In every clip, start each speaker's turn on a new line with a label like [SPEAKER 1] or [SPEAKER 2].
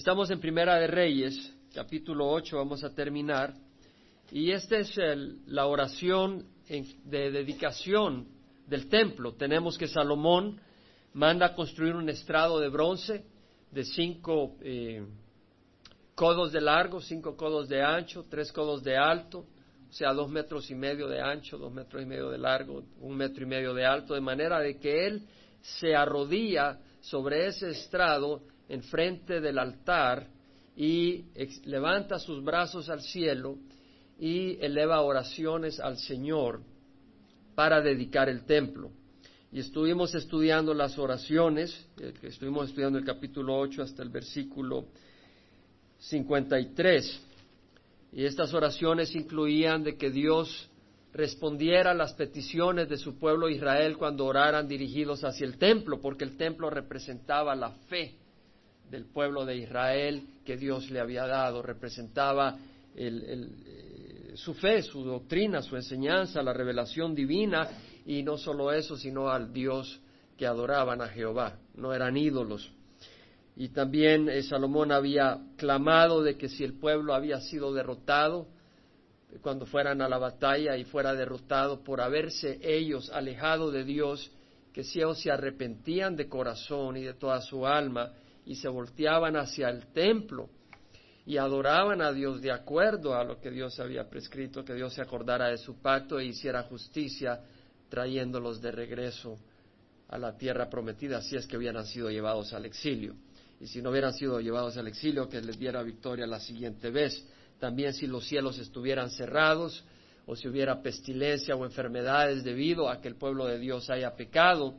[SPEAKER 1] Estamos en Primera de Reyes, capítulo 8, vamos a terminar. Y esta es la oración de dedicación del templo. Tenemos que Salomón manda construir un estrado de bronce de cinco eh, codos de largo, cinco codos de ancho, tres codos de alto, o sea, dos metros y medio de ancho, dos metros y medio de largo, un metro y medio de alto, de manera de que él se arrodilla sobre ese estrado enfrente del altar y levanta sus brazos al cielo y eleva oraciones al Señor para dedicar el templo. Y estuvimos estudiando las oraciones, eh, estuvimos estudiando el capítulo 8 hasta el versículo 53. Y estas oraciones incluían de que Dios respondiera a las peticiones de su pueblo Israel cuando oraran dirigidos hacia el templo, porque el templo representaba la fe del pueblo de Israel que Dios le había dado, representaba eh, su fe, su doctrina, su enseñanza, la revelación divina, y no solo eso, sino al Dios que adoraban a Jehová, no eran ídolos. Y también eh, Salomón había clamado de que si el pueblo había sido derrotado, cuando fueran a la batalla y fuera derrotado por haberse ellos alejado de Dios, que si ellos se arrepentían de corazón y de toda su alma y se volteaban hacia el templo y adoraban a Dios de acuerdo a lo que Dios había prescrito, que Dios se acordara de su pacto e hiciera justicia trayéndolos de regreso a la tierra prometida, si es que hubieran sido llevados al exilio. Y si no hubieran sido llevados al exilio, que les diera victoria la siguiente vez también si los cielos estuvieran cerrados o si hubiera pestilencia o enfermedades debido a que el pueblo de Dios haya pecado.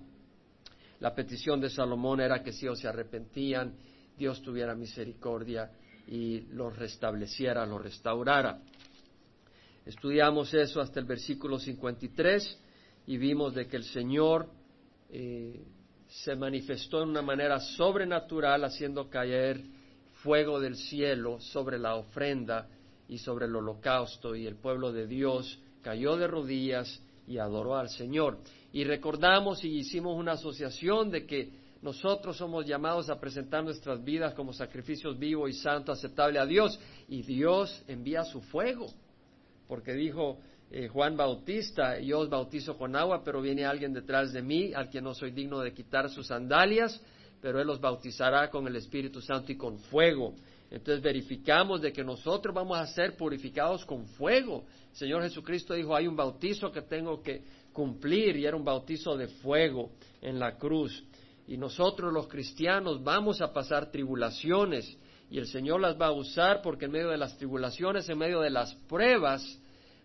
[SPEAKER 1] La petición de Salomón era que si ellos se arrepentían, Dios tuviera misericordia y los restableciera, los restaurara. Estudiamos eso hasta el versículo 53 y vimos de que el Señor eh, se manifestó en una manera sobrenatural haciendo caer fuego del cielo sobre la ofrenda y sobre el holocausto y el pueblo de Dios cayó de rodillas y adoró al Señor. Y recordamos y hicimos una asociación de que nosotros somos llamados a presentar nuestras vidas como sacrificios vivo y santo, aceptable a Dios, y Dios envía su fuego, porque dijo eh, Juan Bautista, yo os bautizo con agua, pero viene alguien detrás de mí, al que no soy digno de quitar sus sandalias, pero Él los bautizará con el Espíritu Santo y con fuego. Entonces verificamos de que nosotros vamos a ser purificados con fuego. El Señor Jesucristo dijo, hay un bautizo que tengo que cumplir y era un bautizo de fuego en la cruz. Y nosotros los cristianos vamos a pasar tribulaciones y el Señor las va a usar porque en medio de las tribulaciones, en medio de las pruebas,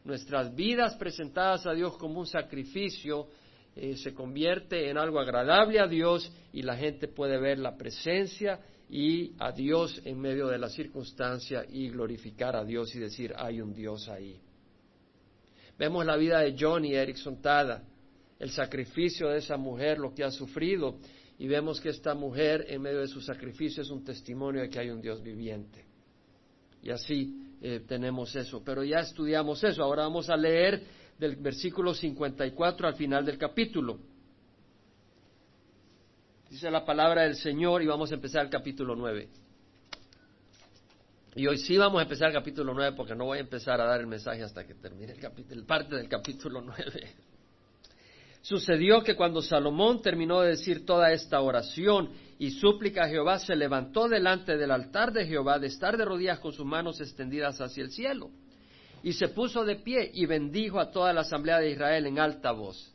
[SPEAKER 1] nuestras vidas presentadas a Dios como un sacrificio, eh, se convierte en algo agradable a Dios y la gente puede ver la presencia y a Dios en medio de la circunstancia y glorificar a Dios y decir, hay un Dios ahí. Vemos la vida de John y Erickson Tada, el sacrificio de esa mujer, lo que ha sufrido, y vemos que esta mujer en medio de su sacrificio es un testimonio de que hay un Dios viviente. Y así eh, tenemos eso. Pero ya estudiamos eso. Ahora vamos a leer del versículo 54 al final del capítulo. Dice la palabra del Señor y vamos a empezar el capítulo 9. Y hoy sí vamos a empezar el capítulo 9 porque no voy a empezar a dar el mensaje hasta que termine el, capítulo, parte del capítulo 9. Sucedió que cuando Salomón terminó de decir toda esta oración y súplica a Jehová, se levantó delante del altar de Jehová de estar de rodillas con sus manos extendidas hacia el cielo y se puso de pie y bendijo a toda la asamblea de Israel en alta voz,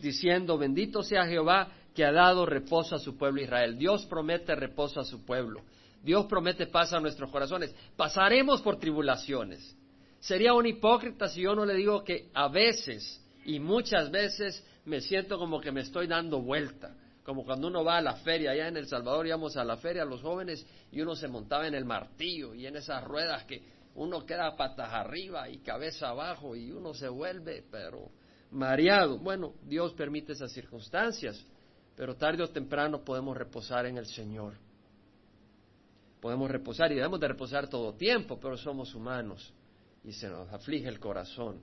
[SPEAKER 1] diciendo, bendito sea Jehová que ha dado reposo a su pueblo Israel. Dios promete reposo a su pueblo. Dios promete paz a nuestros corazones. Pasaremos por tribulaciones. Sería un hipócrita si yo no le digo que a veces y muchas veces me siento como que me estoy dando vuelta. Como cuando uno va a la feria, allá en El Salvador íbamos a la feria los jóvenes y uno se montaba en el martillo y en esas ruedas que uno queda patas arriba y cabeza abajo y uno se vuelve, pero mareado. Bueno, Dios permite esas circunstancias, pero tarde o temprano podemos reposar en el Señor. Podemos reposar y debemos de reposar todo tiempo, pero somos humanos y se nos aflige el corazón.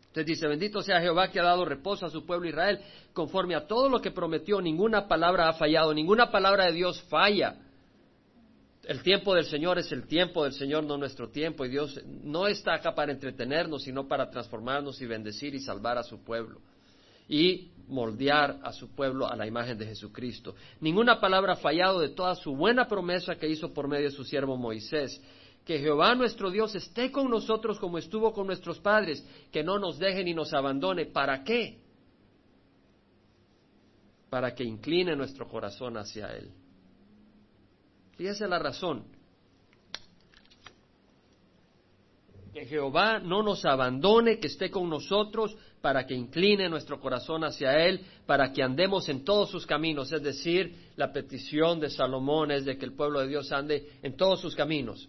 [SPEAKER 1] Entonces dice, bendito sea Jehová que ha dado reposo a su pueblo Israel, conforme a todo lo que prometió, ninguna palabra ha fallado, ninguna palabra de Dios falla. El tiempo del Señor es el tiempo del Señor, no nuestro tiempo, y Dios no está acá para entretenernos, sino para transformarnos y bendecir y salvar a su pueblo y moldear a su pueblo a la imagen de Jesucristo. Ninguna palabra ha fallado de toda su buena promesa que hizo por medio de su siervo Moisés. Que Jehová nuestro Dios esté con nosotros como estuvo con nuestros padres, que no nos deje ni nos abandone. ¿Para qué? Para que incline nuestro corazón hacia Él. Fíjese la razón. Que Jehová no nos abandone, que esté con nosotros, para que incline nuestro corazón hacia Él, para que andemos en todos sus caminos. Es decir, la petición de Salomón es de que el pueblo de Dios ande en todos sus caminos.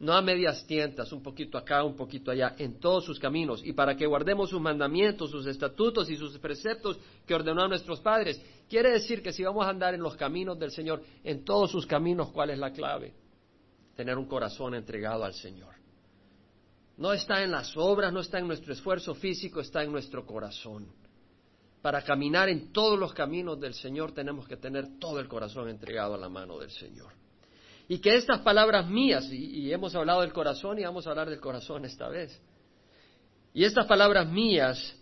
[SPEAKER 1] No a medias tientas, un poquito acá, un poquito allá, en todos sus caminos. Y para que guardemos sus mandamientos, sus estatutos y sus preceptos que ordenó a nuestros padres. Quiere decir que si vamos a andar en los caminos del Señor, en todos sus caminos, ¿cuál es la clave? Tener un corazón entregado al Señor. No está en las obras, no está en nuestro esfuerzo físico, está en nuestro corazón. Para caminar en todos los caminos del Señor tenemos que tener todo el corazón entregado a la mano del Señor. Y que estas palabras mías, y, hemos hablado del corazón y vamos a hablar del corazón esta vez, y estas palabras mías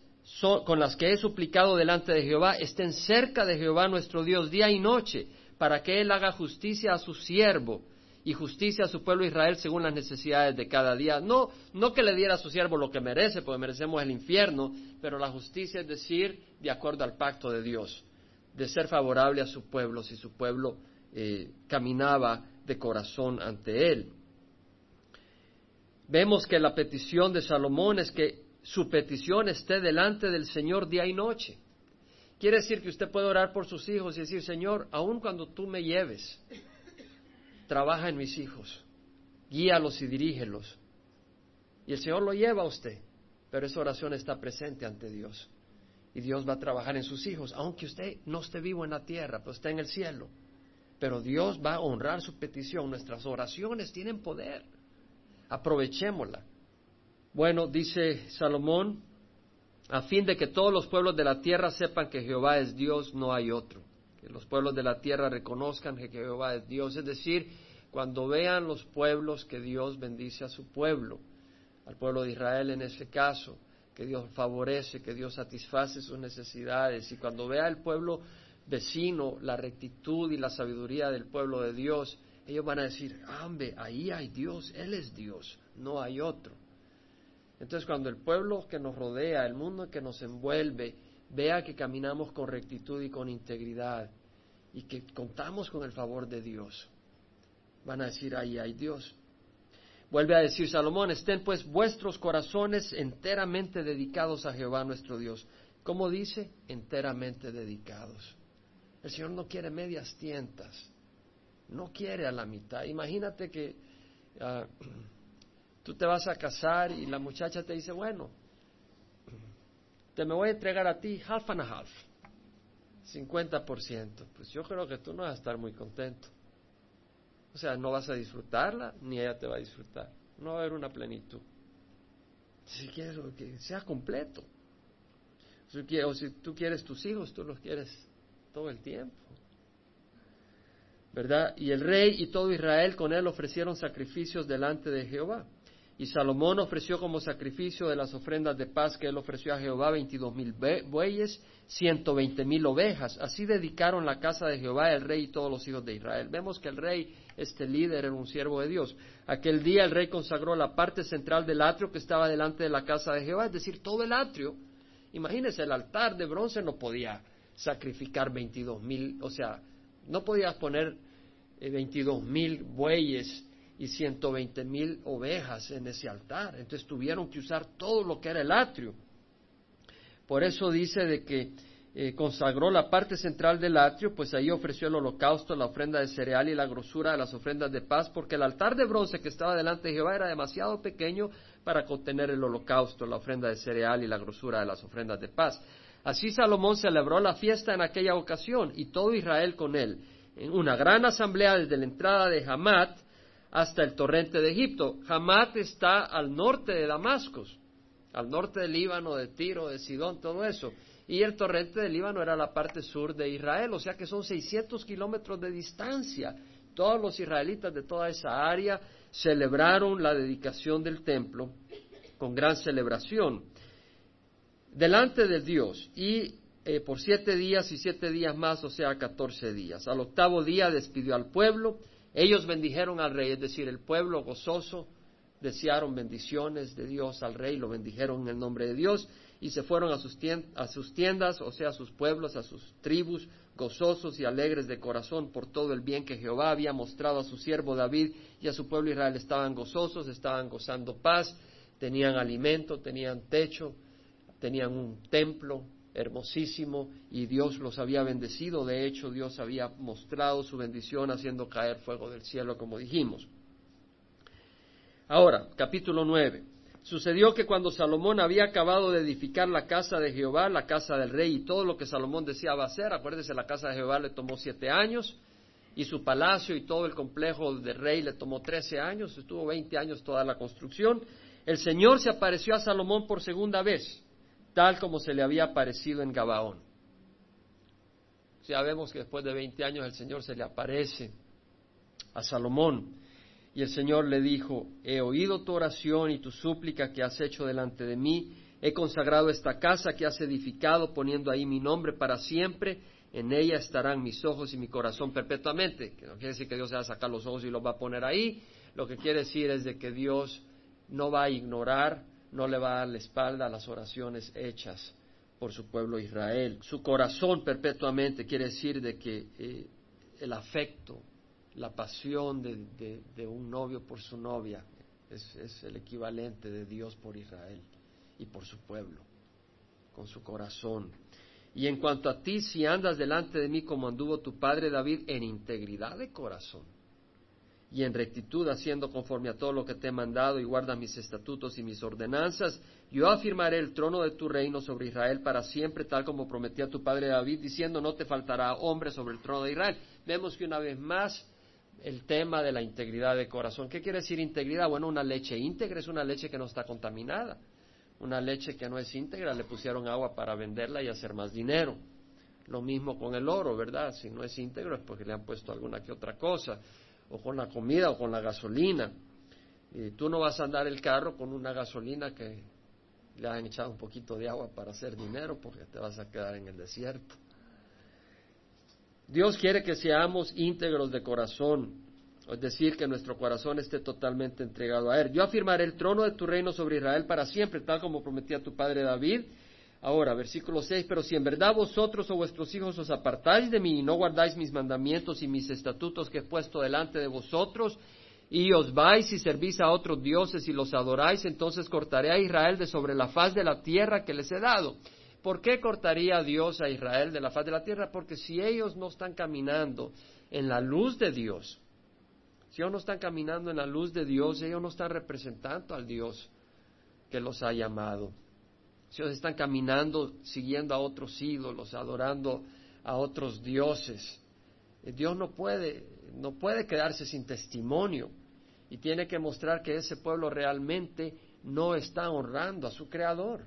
[SPEAKER 1] con las que he suplicado delante de Jehová estén cerca de Jehová nuestro Dios día y noche, para que Él haga justicia a su siervo y justicia a su pueblo Israel según las necesidades de cada día. No, no que le diera a su siervo lo que merece, porque merecemos el infierno, pero la justicia es decir, de acuerdo al pacto de Dios, de ser favorable a su pueblo si su pueblo eh, caminaba de corazón ante él. Vemos que la petición de Salomón es que su petición esté delante del Señor día y noche. Quiere decir que usted puede orar por sus hijos y decir, Señor, aun cuando tú me lleves, trabaja en mis hijos, guíalos y dirígelos. Y el Señor lo lleva a usted, pero esa oración está presente ante Dios. Y Dios va a trabajar en sus hijos, aunque usted no esté vivo en la tierra, pero esté en el cielo. Pero Dios va a honrar su petición. Nuestras oraciones tienen poder. Aprovechémosla. Bueno, dice Salomón, a fin de que todos los pueblos de la tierra sepan que Jehová es Dios, no hay otro que los pueblos de la tierra reconozcan que Jehová es Dios, es decir, cuando vean los pueblos que Dios bendice a su pueblo, al pueblo de Israel en ese caso, que Dios favorece, que Dios satisface sus necesidades, y cuando vea el pueblo vecino la rectitud y la sabiduría del pueblo de Dios, ellos van a decir, hambre, ahí hay Dios, Él es Dios, no hay otro. Entonces cuando el pueblo que nos rodea, el mundo que nos envuelve, vea que caminamos con rectitud y con integridad y que contamos con el favor de Dios. Van a decir, ahí hay Dios. Vuelve a decir Salomón, estén pues vuestros corazones enteramente dedicados a Jehová nuestro Dios. ¿Cómo dice? Enteramente dedicados. El Señor no quiere medias tientas, no quiere a la mitad. Imagínate que ah, tú te vas a casar y la muchacha te dice, bueno, te me voy a entregar a ti half and a half, 50%. Pues yo creo que tú no vas a estar muy contento. O sea, no vas a disfrutarla, ni ella te va a disfrutar. No va a haber una plenitud. Si quieres que sea completo. O si tú quieres tus hijos, tú los quieres todo el tiempo. ¿Verdad? Y el rey y todo Israel con él ofrecieron sacrificios delante de Jehová. Y Salomón ofreció como sacrificio de las ofrendas de paz que él ofreció a Jehová veintidós mil bueyes, ciento veinte mil ovejas. Así dedicaron la casa de Jehová el rey y todos los hijos de Israel. Vemos que el rey, este líder, era un siervo de Dios. Aquel día el rey consagró la parte central del atrio que estaba delante de la casa de Jehová, es decir, todo el atrio. Imagínense, el altar de bronce no podía sacrificar veintidós mil, o sea, no podías poner eh, veintidós mil bueyes y 120 mil ovejas en ese altar. Entonces tuvieron que usar todo lo que era el atrio. Por eso dice de que eh, consagró la parte central del atrio, pues ahí ofreció el holocausto, la ofrenda de cereal y la grosura de las ofrendas de paz, porque el altar de bronce que estaba delante de Jehová era demasiado pequeño para contener el holocausto, la ofrenda de cereal y la grosura de las ofrendas de paz. Así Salomón celebró la fiesta en aquella ocasión y todo Israel con él, en una gran asamblea desde la entrada de Hamat, hasta el torrente de Egipto. Hamat está al norte de Damasco, al norte del Líbano, de Tiro, de Sidón, todo eso. Y el torrente del Líbano era la parte sur de Israel, o sea que son 600 kilómetros de distancia. todos los israelitas de toda esa área celebraron la dedicación del templo con gran celebración delante de Dios y eh, por siete días y siete días más, o sea, catorce días. Al octavo día despidió al pueblo, ellos bendijeron al rey, es decir, el pueblo gozoso desearon bendiciones de Dios al rey, lo bendijeron en el nombre de Dios y se fueron a sus, tiendas, o sea, a sus pueblos, a sus tribus, gozosos y alegres de corazón por todo el bien que Jehová había mostrado a su siervo David y a su pueblo Israel. Estaban gozosos, estaban gozando paz, tenían alimento, tenían techo, tenían un templo hermosísimo y Dios los había bendecido. De hecho, Dios había mostrado su bendición haciendo caer fuego del cielo, como dijimos. Ahora, capítulo 9. Sucedió que cuando Salomón había acabado de edificar la casa de Jehová, la casa del rey y todo lo que Salomón deseaba hacer, acuérdese, la casa de Jehová le tomó siete años y su palacio y todo el complejo del rey le tomó trece años, estuvo veinte años toda la construcción. El Señor se apareció a Salomón por segunda vez, tal como se le había aparecido en Gabaón. Ya vemos que después de veinte años el Señor se le aparece a Salomón. Y el Señor le dijo, he oído tu oración y tu súplica que has hecho delante de mí, he consagrado esta casa que has edificado poniendo ahí mi nombre para siempre, en ella estarán mis ojos y mi corazón perpetuamente. Que no quiere decir que Dios se va a sacar los ojos y los va a poner ahí, lo que quiere decir es de que Dios no va a ignorar, no le va a dar la espalda a las oraciones hechas por su pueblo Israel. Su corazón perpetuamente quiere decir de que eh, el afecto, la pasión de, un novio por su novia es, es el equivalente de Dios por Israel y por su pueblo, con su corazón. Y en cuanto a ti, si andas delante de mí como anduvo tu padre David en integridad de corazón y en rectitud haciendo conforme a todo lo que te he mandado y guarda mis estatutos y mis ordenanzas, yo afirmaré el trono de tu reino sobre Israel para siempre, tal como prometía tu padre David, diciendo no te faltará hombre sobre el trono de Israel. Vemos que una vez más el tema de la integridad de corazón. ¿Qué quiere decir integridad? Bueno, una leche íntegra es una leche que no está contaminada. Una leche que no es íntegra le pusieron agua para venderla y hacer más dinero. Lo mismo con el oro, ¿verdad? Si no es íntegro es porque le han puesto alguna que otra cosa. O con la comida o con la gasolina. Y tú no vas a andar el carro con una gasolina que le han echado un poquito de agua para hacer dinero porque te vas a quedar en el desierto. Dios quiere que seamos íntegros de corazón, es decir, que nuestro corazón esté totalmente entregado a Él. Yo afirmaré el trono de tu reino sobre Israel para siempre, tal como prometía tu padre David. Ahora, versículo 6, pero si en verdad vosotros o vuestros hijos os apartáis de mí y no guardáis mis mandamientos y mis estatutos que he puesto delante de vosotros, y os vais y servís a otros dioses y los adoráis, entonces cortaré a Israel de sobre la faz de la tierra que les he dado. ¿Por qué cortaría Dios a Israel de la faz de la tierra? Porque si ellos no están caminando en la luz de Dios, si ellos no están caminando en la luz de Dios, ellos no están representando al Dios que los ha llamado. Si ellos están caminando siguiendo a otros ídolos, adorando a otros dioses, eh, Dios no puede, no puede quedarse sin testimonio y tiene que mostrar que ese pueblo realmente no está honrando a su Creador.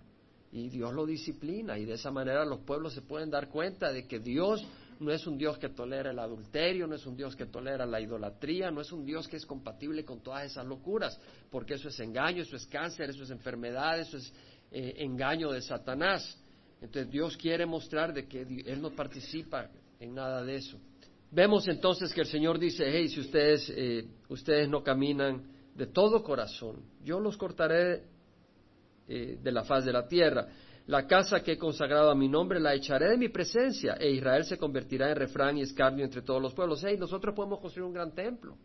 [SPEAKER 1] Y Dios lo disciplina y de esa manera los pueblos se pueden dar cuenta de que Dios no es un Dios que tolera el adulterio, no es un Dios que tolera la idolatría, no es un Dios que es compatible con todas esas locuras, porque eso es engaño, eso es cáncer, eso es enfermedad, eso es eh, engaño de Satanás. Entonces Dios quiere mostrar de que Él no participa en nada de eso. Vemos entonces que el Señor dice, hey, si ustedes, eh, ustedes no caminan de todo corazón, yo los cortaré eh, de la faz de la tierra. La casa que he consagrado a mi nombre la echaré de mi presencia, e Israel se convertirá en refrán y escarnio entre todos los pueblos. Hey, nosotros podemos construir un gran templo,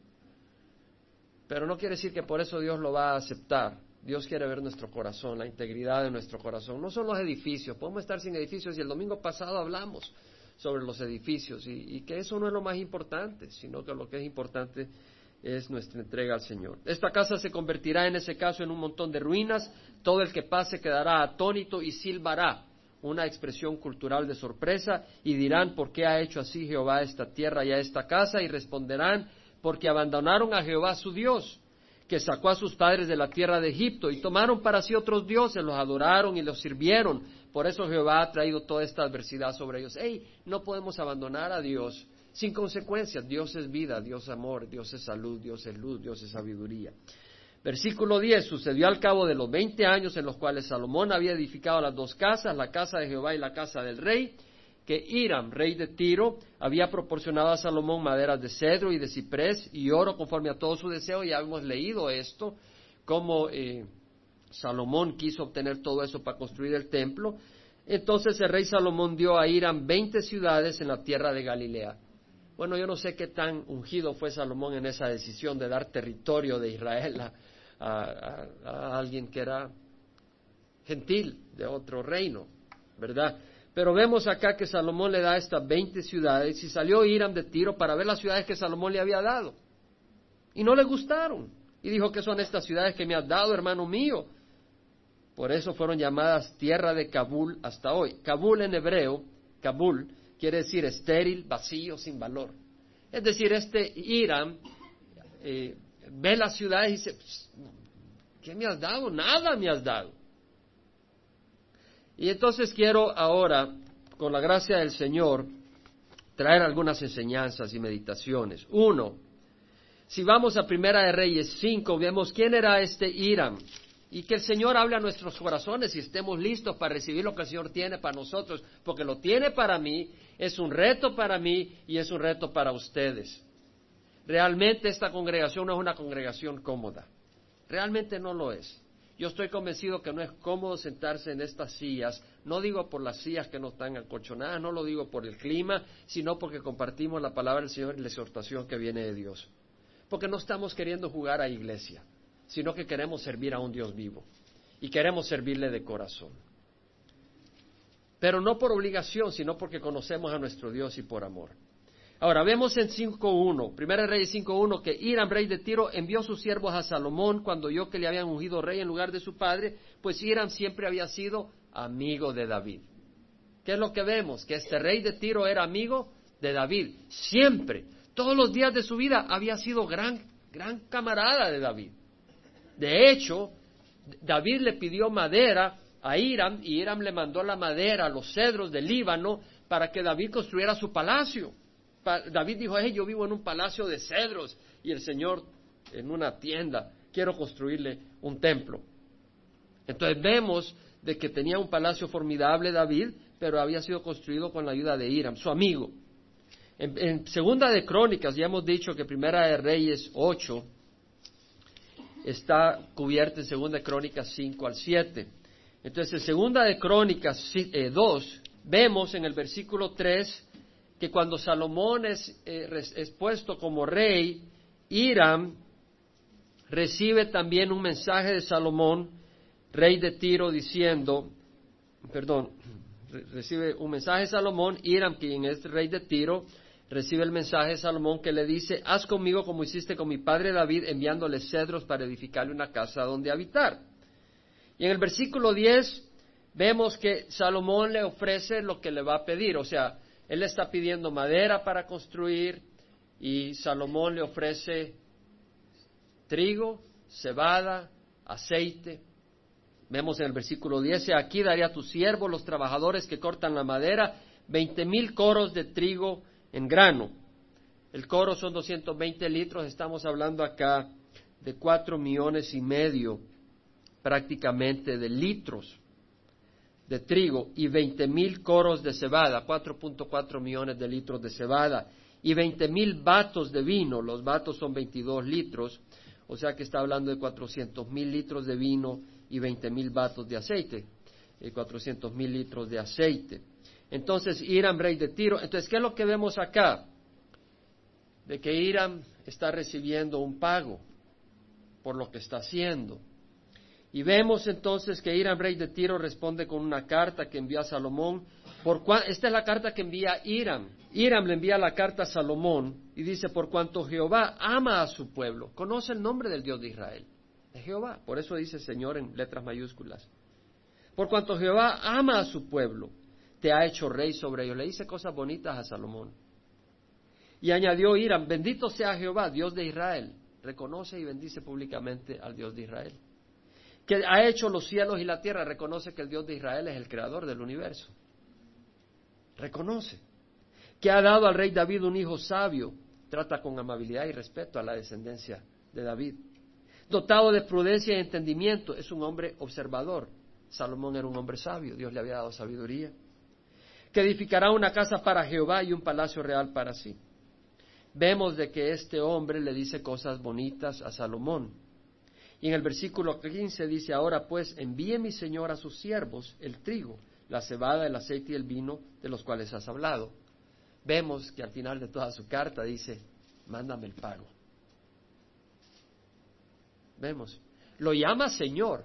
[SPEAKER 1] pero no quiere decir que por eso Dios lo va a aceptar. Dios quiere ver nuestro corazón, la integridad de nuestro corazón. No son los edificios, podemos estar sin edificios y el domingo pasado hablamos sobre los edificios y, que eso no es lo más importante, sino que lo que es importante es nuestra entrega al Señor. Esta casa se convertirá en ese caso en un montón de ruinas, todo el que pase quedará atónito y silbará, una expresión cultural de sorpresa, y dirán, ¿por qué ha hecho así Jehová esta tierra y a esta casa? Y responderán, porque abandonaron a Jehová su Dios, que sacó a sus padres de la tierra de Egipto, y tomaron para sí otros dioses, los adoraron y los sirvieron. Por eso Jehová ha traído toda esta adversidad sobre ellos. ¡Ey! No podemos abandonar a Dios sin consecuencias. Dios es vida, Dios es amor, Dios es salud, Dios es luz, Dios es sabiduría. Versículo 10. Sucedió al cabo de los veinte años en los cuales Salomón había edificado las dos casas, la casa de Jehová y la casa del rey, que Hiram, rey de Tiro, había proporcionado a Salomón maderas de cedro y de ciprés y oro conforme a todo su deseo. Ya hemos leído esto, cómo eh, Salomón quiso obtener todo eso para construir el templo. Entonces el rey Salomón dio a Hiram veinte ciudades en la tierra de Galilea. Bueno, yo no sé qué tan ungido fue Salomón en esa decisión de dar territorio de Israel a, alguien que era gentil de otro reino, ¿verdad? Pero vemos acá que Salomón le da estas veinte ciudades y salió Hiram de Tiro para ver las ciudades que Salomón le había dado. Y no le gustaron. Y dijo que son estas ciudades que me has dado, hermano mío. Por eso fueron llamadas tierra de Kabul hasta hoy. Kabul en hebreo, Kabul, quiere decir estéril, vacío, sin valor. Es decir, este Hiram eh, ve las ciudades y dice, ¿qué me has dado? Nada me has dado. Y entonces quiero ahora, con la gracia del Señor, traer algunas enseñanzas y meditaciones. Uno, si vamos a Primera de Reyes 5, vemos quién era este Hiram y que el Señor hable a nuestros corazones y estemos listos para recibir lo que el Señor tiene para nosotros, porque lo tiene para mí, es un reto para mí y es un reto para ustedes. Realmente esta congregación no es una congregación cómoda. Realmente no lo es. Yo estoy convencido que no es cómodo sentarse en estas sillas, no digo por las sillas que no están acolchonadas, no lo digo por el clima, sino porque compartimos la palabra del Señor y la exhortación que viene de Dios. Porque no estamos queriendo jugar a iglesia sino que queremos servir a un Dios vivo y queremos servirle de corazón. Pero no por obligación, sino porque conocemos a nuestro Dios y por amor. Ahora, vemos en 5.1, Primera Reyes 5.1, que Hiram, rey de Tiro, envió sus siervos a Salomón cuando oyó que le habían ungido rey en lugar de su padre, pues Hiram siempre había sido amigo de David. ¿Qué es lo que vemos? Que este rey de Tiro era amigo de David, siempre, todos los días de su vida había sido gran, gran camarada de David. De hecho, David le pidió madera a Hiram y Hiram le mandó la madera, los cedros del Líbano, para que David construyera su palacio. David dijo, hey, yo vivo en un palacio de cedros y el Señor en una tienda, quiero construirle un templo. Entonces vemos de que tenía un palacio formidable David, pero había sido construido con la ayuda de Hiram, su amigo. En, Segunda de Crónicas, ya hemos dicho que Primera de Reyes 8, está cubierta en Segunda de Crónicas 5 al 7. Entonces, en Segunda de Crónicas 2, eh, vemos en el versículo 3 que cuando Salomón es, eh, es puesto como rey, Hiram recibe también un mensaje de Salomón, rey de Tiro, diciendo, perdón, recibe un mensaje de Salomón, Hiram, quien es rey de Tiro, recibe el mensaje de Salomón que le dice, haz conmigo como hiciste con mi padre David, enviándole cedros para edificarle una casa donde habitar. Y en el versículo 10 vemos que Salomón le ofrece lo que le va a pedir, o sea, él está pidiendo madera para construir y Salomón le ofrece trigo, cebada, aceite. Vemos en el versículo 10, aquí daré a tu siervo los trabajadores que cortan la madera, veinte mil coros de trigo en grano. El coro son 220 litros, estamos hablando acá de cuatro millones y medio prácticamente de litros de trigo y 20 mil coros de cebada, 4.4 millones de litros de cebada y 20 mil vatos de vino, los vatos son 22 litros, o sea que está hablando de 400 mil litros de vino y 20 mil vatos de aceite, 400 mil litros de aceite. Entonces Hiram, rey de Tiro. Entonces, ¿qué es lo que vemos acá? De que Hiram está recibiendo un pago por lo que está haciendo. Y vemos entonces que Hiram, rey de Tiro, responde con una carta que envía a Salomón. Por esta es la carta que envía Hiram. Hiram le envía la carta a Salomón y dice, por cuanto Jehová ama a su pueblo, conoce el nombre del Dios de Israel, de Jehová. Por eso dice Señor en letras mayúsculas. Por cuanto Jehová ama a su pueblo te ha hecho rey sobre ellos. Le dice cosas bonitas a Salomón. Y añadió Hiram, bendito sea Jehová, Dios de Israel. Reconoce y bendice públicamente al Dios de Israel. Que ha hecho los cielos y la tierra, reconoce que el Dios de Israel es el creador del universo. Reconoce. que ha dado al rey David un hijo sabio, trata con amabilidad y respeto a la descendencia de David. Dotado de prudencia y entendimiento, es un hombre observador. Salomón era un hombre sabio, Dios le había dado sabiduría. Que edificará una casa para Jehová y un palacio real para sí. Vemos de que este hombre le dice cosas bonitas a Salomón. Y en el versículo 15 dice, ahora pues envíe mi Señor a sus siervos el trigo, la cebada, el aceite y el vino de los cuales has hablado. Vemos que al final de toda su carta dice, mándame el pago. Vemos, lo llama Señor.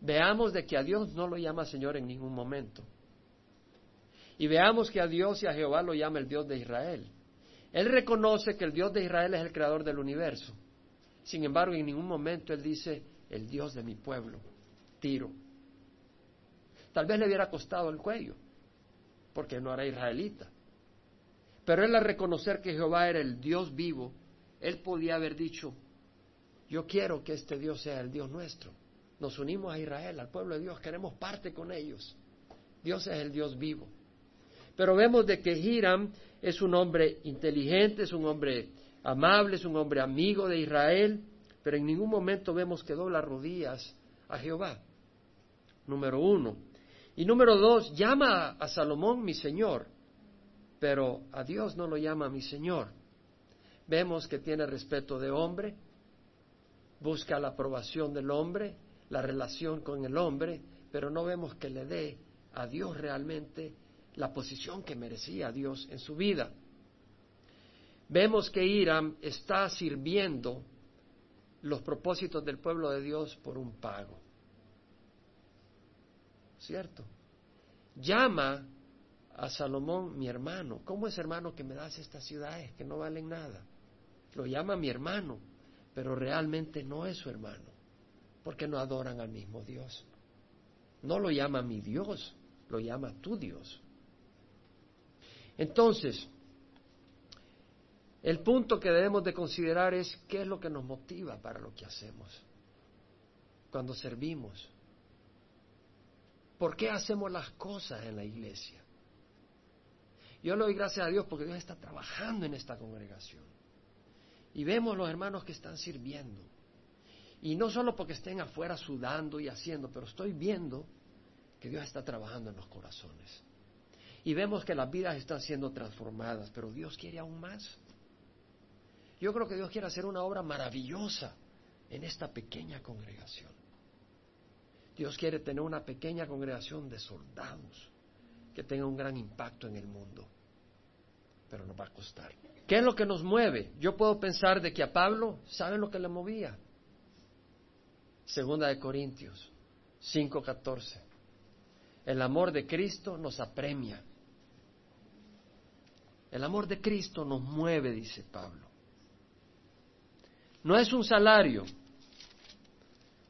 [SPEAKER 1] Veamos de que a Dios no lo llama Señor en ningún momento. Y veamos que a Dios y a Jehová lo llama el Dios de Israel. Él reconoce que el Dios de Israel es el creador del universo. Sin embargo, en ningún momento él dice, el Dios de mi pueblo, Tiro. Tal vez le hubiera costado el cuello, porque no era israelita. Pero él al reconocer que Jehová era el Dios vivo, él podía haber dicho, yo quiero que este Dios sea el Dios nuestro. Nos unimos a Israel, al pueblo de Dios, queremos parte con ellos. Dios es el Dios vivo. Pero vemos de que Hiram es un hombre inteligente, es un hombre amable, es un hombre amigo de Israel, pero en ningún momento vemos que dobla rodillas a Jehová. Número uno. Y número dos, llama a Salomón mi Señor, pero a Dios no lo llama mi Señor. Vemos que tiene respeto de hombre, busca la aprobación del hombre, la relación con el hombre, pero no vemos que le dé a Dios realmente la posición que merecía Dios en su vida. Vemos que Hiram está sirviendo los propósitos del pueblo de Dios por un pago. ¿Cierto? Llama a Salomón mi hermano. ¿Cómo es hermano que me das estas ciudades que no valen nada? Lo llama mi hermano, pero realmente no es su hermano, porque no adoran al mismo Dios. No lo llama mi Dios, lo llama tu Dios. Entonces, el punto que debemos de considerar es qué es lo que nos motiva para lo que hacemos cuando servimos. ¿Por qué hacemos las cosas en la iglesia? Yo le doy gracias a Dios porque Dios está trabajando en esta congregación. Y vemos los hermanos que están sirviendo. Y no solo porque estén afuera sudando y haciendo, pero estoy viendo que Dios está trabajando en los corazones y vemos que las vidas están siendo transformadas, pero Dios quiere aún más. Yo creo que Dios quiere hacer una obra maravillosa en esta pequeña congregación. Dios quiere tener una pequeña congregación de soldados que tenga un gran impacto en el mundo, pero nos va a costar. ¿Qué es lo que nos mueve? Yo puedo pensar de que a Pablo, ¿saben lo que le movía? Segunda de Corintios 5:14. El amor de Cristo nos apremia. El amor de Cristo nos mueve, dice Pablo. No es un salario,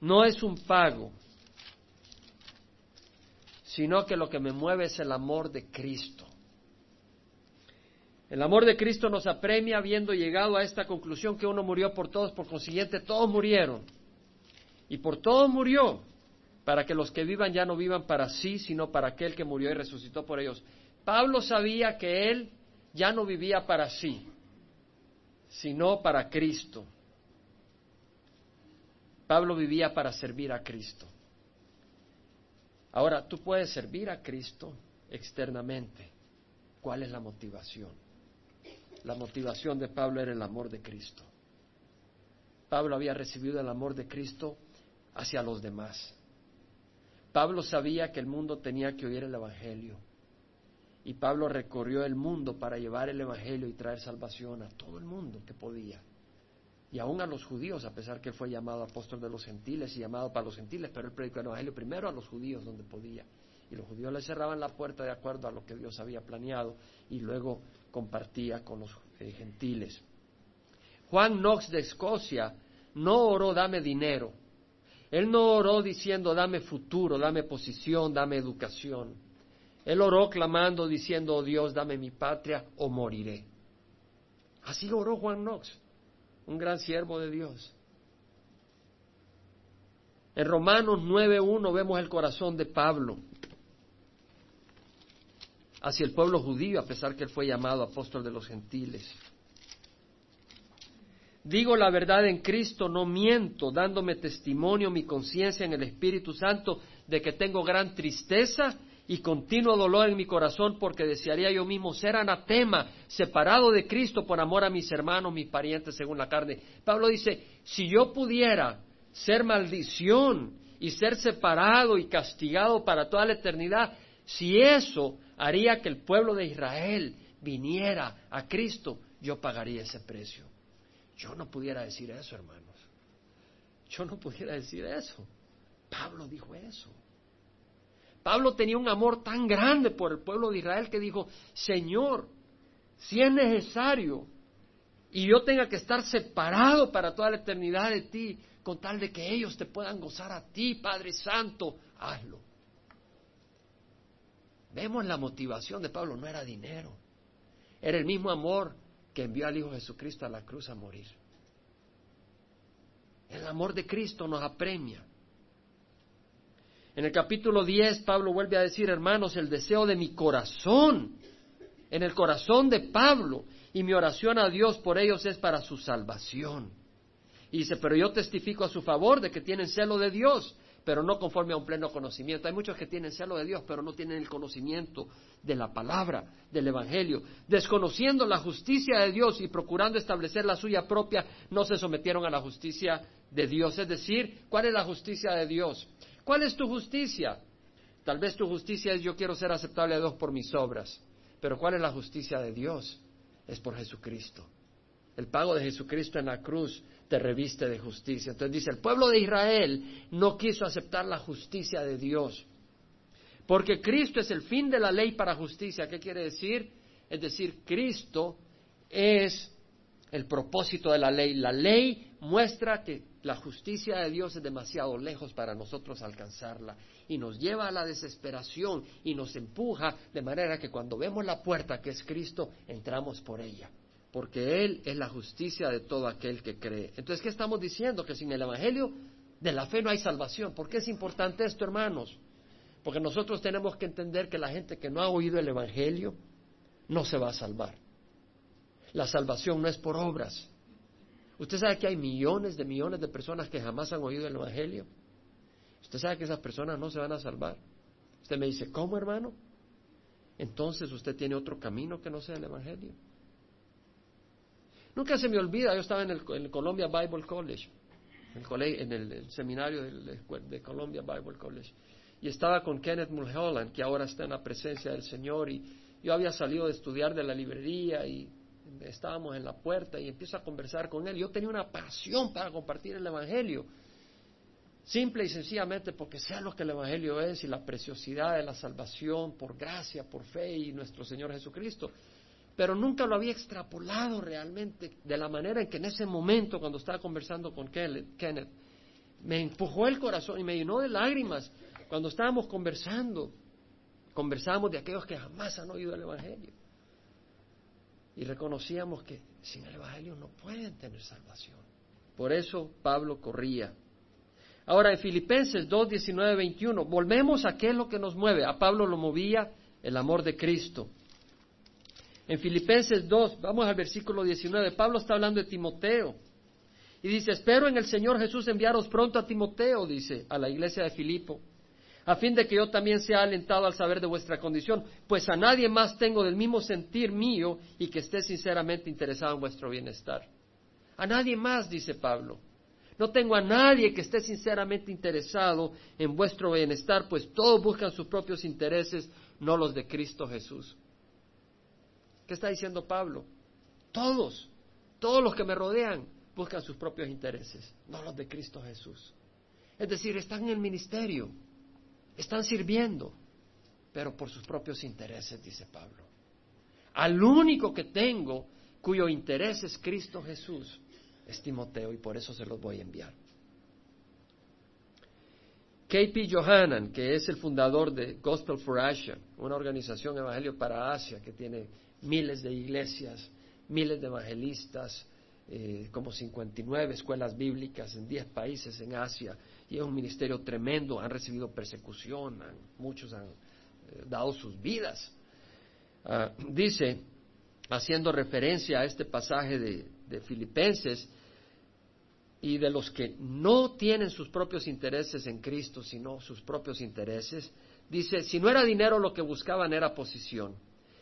[SPEAKER 1] no es un pago, sino que lo que me mueve es el amor de Cristo. El amor de Cristo nos apremia habiendo llegado a esta conclusión que uno murió por todos, por consiguiente todos murieron. Y por todos murió, para que los que vivan ya no vivan para sí, sino para aquel que murió y resucitó por ellos. Pablo sabía que él ya no vivía para sí, sino para Cristo. Pablo vivía para servir a Cristo. Ahora, tú puedes servir a Cristo externamente. ¿Cuál es la motivación? La motivación de Pablo era el amor de Cristo. Pablo había recibido el amor de Cristo hacia los demás. Pablo sabía que el mundo tenía que oír el Evangelio y Pablo recorrió el mundo para llevar el Evangelio y traer salvación a todo el mundo que podía. Y aún a los judíos, a pesar que él fue llamado apóstol de los gentiles y llamado para los gentiles, pero él predicó el Evangelio primero a los judíos donde podía. Y los judíos le cerraban la puerta de acuerdo a lo que Dios había planeado y luego compartía con los eh, gentiles. Juan Knox de Escocia no oró dame dinero. Él no oró diciendo dame futuro, dame posición, dame educación. Él oró clamando, diciendo, oh Dios, dame mi patria o moriré. Así oró Juan Knox, un gran siervo de Dios. En Romanos 9.1 vemos el corazón de Pablo. hacia el pueblo judío, a pesar que él fue llamado apóstol de los gentiles. Digo la verdad en Cristo, no miento, dándome testimonio mi conciencia en el Espíritu Santo de que tengo gran tristeza y continuo dolor en mi corazón porque desearía yo mismo ser anatema, separado de Cristo por amor a mis hermanos, mis parientes según la carne. Pablo dice, si yo pudiera ser maldición y ser separado y castigado para toda la eternidad, si eso haría que el pueblo de Israel viniera a Cristo, yo pagaría ese precio. Yo no pudiera decir eso, hermanos. Yo no pudiera decir eso. Pablo dijo eso. Pablo tenía un amor tan grande por el pueblo de Israel que dijo, Señor, si es necesario y yo tenga que estar separado para toda la eternidad de ti, con tal de que ellos te puedan gozar a ti, Padre Santo, hazlo. Vemos la motivación de Pablo, no era dinero, era el mismo amor que envió al Hijo Jesucristo a la cruz a morir. El amor de Cristo nos apremia. En el capítulo 10, Pablo vuelve a decir, hermanos, el deseo de mi corazón, en el corazón de Pablo, y mi oración a Dios por ellos es para su salvación. Y dice, pero yo testifico a su favor de que tienen celo de Dios, pero no conforme a un pleno conocimiento. Hay muchos que tienen celo de Dios, pero no tienen el conocimiento de la palabra, del Evangelio. Desconociendo la justicia de Dios y procurando establecer la suya propia, no se sometieron a la justicia de Dios. Es decir, ¿cuál es la justicia de Dios? ¿Cuál es tu justicia? Tal vez tu justicia es yo quiero ser aceptable a Dios por mis obras. Pero ¿cuál es la justicia de Dios? Es por Jesucristo. El pago de Jesucristo en la cruz te reviste de justicia. Entonces dice, el pueblo de Israel no quiso aceptar la justicia de Dios. Porque Cristo es el fin de la ley para justicia. ¿Qué quiere decir? Es decir, Cristo es el propósito de la ley. La ley muestra que la justicia de Dios es demasiado lejos para nosotros alcanzarla y nos lleva a la desesperación y nos empuja de manera que cuando vemos la puerta que es Cristo, entramos por ella porque Él es la justicia de todo aquel que cree. Entonces, ¿qué estamos diciendo? Que sin el Evangelio de la fe no hay salvación. ¿Por qué es importante esto, hermanos? Porque nosotros tenemos que entender que la gente que no ha oído el Evangelio no se va a salvar. La salvación no es por obras. Usted sabe que hay millones de millones de personas que jamás han oído el Evangelio. Usted sabe que esas personas no se van a salvar. Usted me dice, ¿cómo, hermano? Entonces usted tiene otro camino que no sea el Evangelio. Nunca se me olvida, yo estaba en el, Columbia Bible College, en el, seminario de, de, Columbia Bible College, y estaba con Kenneth Mulholland, que ahora está en la presencia del Señor, y yo había salido de estudiar de la librería y estábamos en la puerta y empiezo a conversar con él. Yo tenía una pasión para compartir el Evangelio, simple y sencillamente porque sea lo que el Evangelio es y la preciosidad de la salvación por gracia, por fe y nuestro Señor Jesucristo pero nunca lo había extrapolado realmente de la manera en que en ese momento, cuando estaba conversando con Kenneth, me empujó el corazón y me llenó de lágrimas cuando estábamos conversando. Conversábamos de aquellos que jamás han oído el Evangelio. Y reconocíamos que sin el Evangelio no pueden tener salvación. Por eso Pablo corría. Ahora en Filipenses 2, 19, 21, volvemos a qué es lo que nos mueve. A Pablo lo movía el amor de Cristo. En Filipenses 2, vamos al versículo 19, Pablo está hablando de Timoteo. Y dice, espero en el Señor Jesús enviaros pronto a Timoteo, dice, a la iglesia de Filipo, a fin de que yo también sea alentado al saber de vuestra condición, pues a nadie más tengo del mismo sentir mío y que esté sinceramente interesado en vuestro bienestar. A nadie más, dice Pablo. No tengo a nadie que esté sinceramente interesado en vuestro bienestar, pues todos buscan sus propios intereses, no los de Cristo Jesús. ¿Qué está diciendo Pablo? Todos, todos los que me rodean buscan sus propios intereses, no los de Cristo Jesús. Es decir, están en el ministerio, están sirviendo, pero por sus propios intereses, dice Pablo. Al único que tengo cuyo interés es Cristo Jesús es Timoteo y por eso se los voy a enviar. K.P. Johanan, que es el fundador de Gospel for Asia, una organización evangelio para Asia que tiene miles de iglesias, miles de evangelistas, eh, como 59 escuelas bíblicas en 10 países en Asia, y es un ministerio tremendo, han recibido persecución, muchos han eh, dado sus vidas. ah, dice, haciendo referencia a este pasaje de, de Filipenses, y de los que no tienen sus propios intereses en Cristo, sino sus propios intereses, dice, si no era dinero lo que buscaban era posición.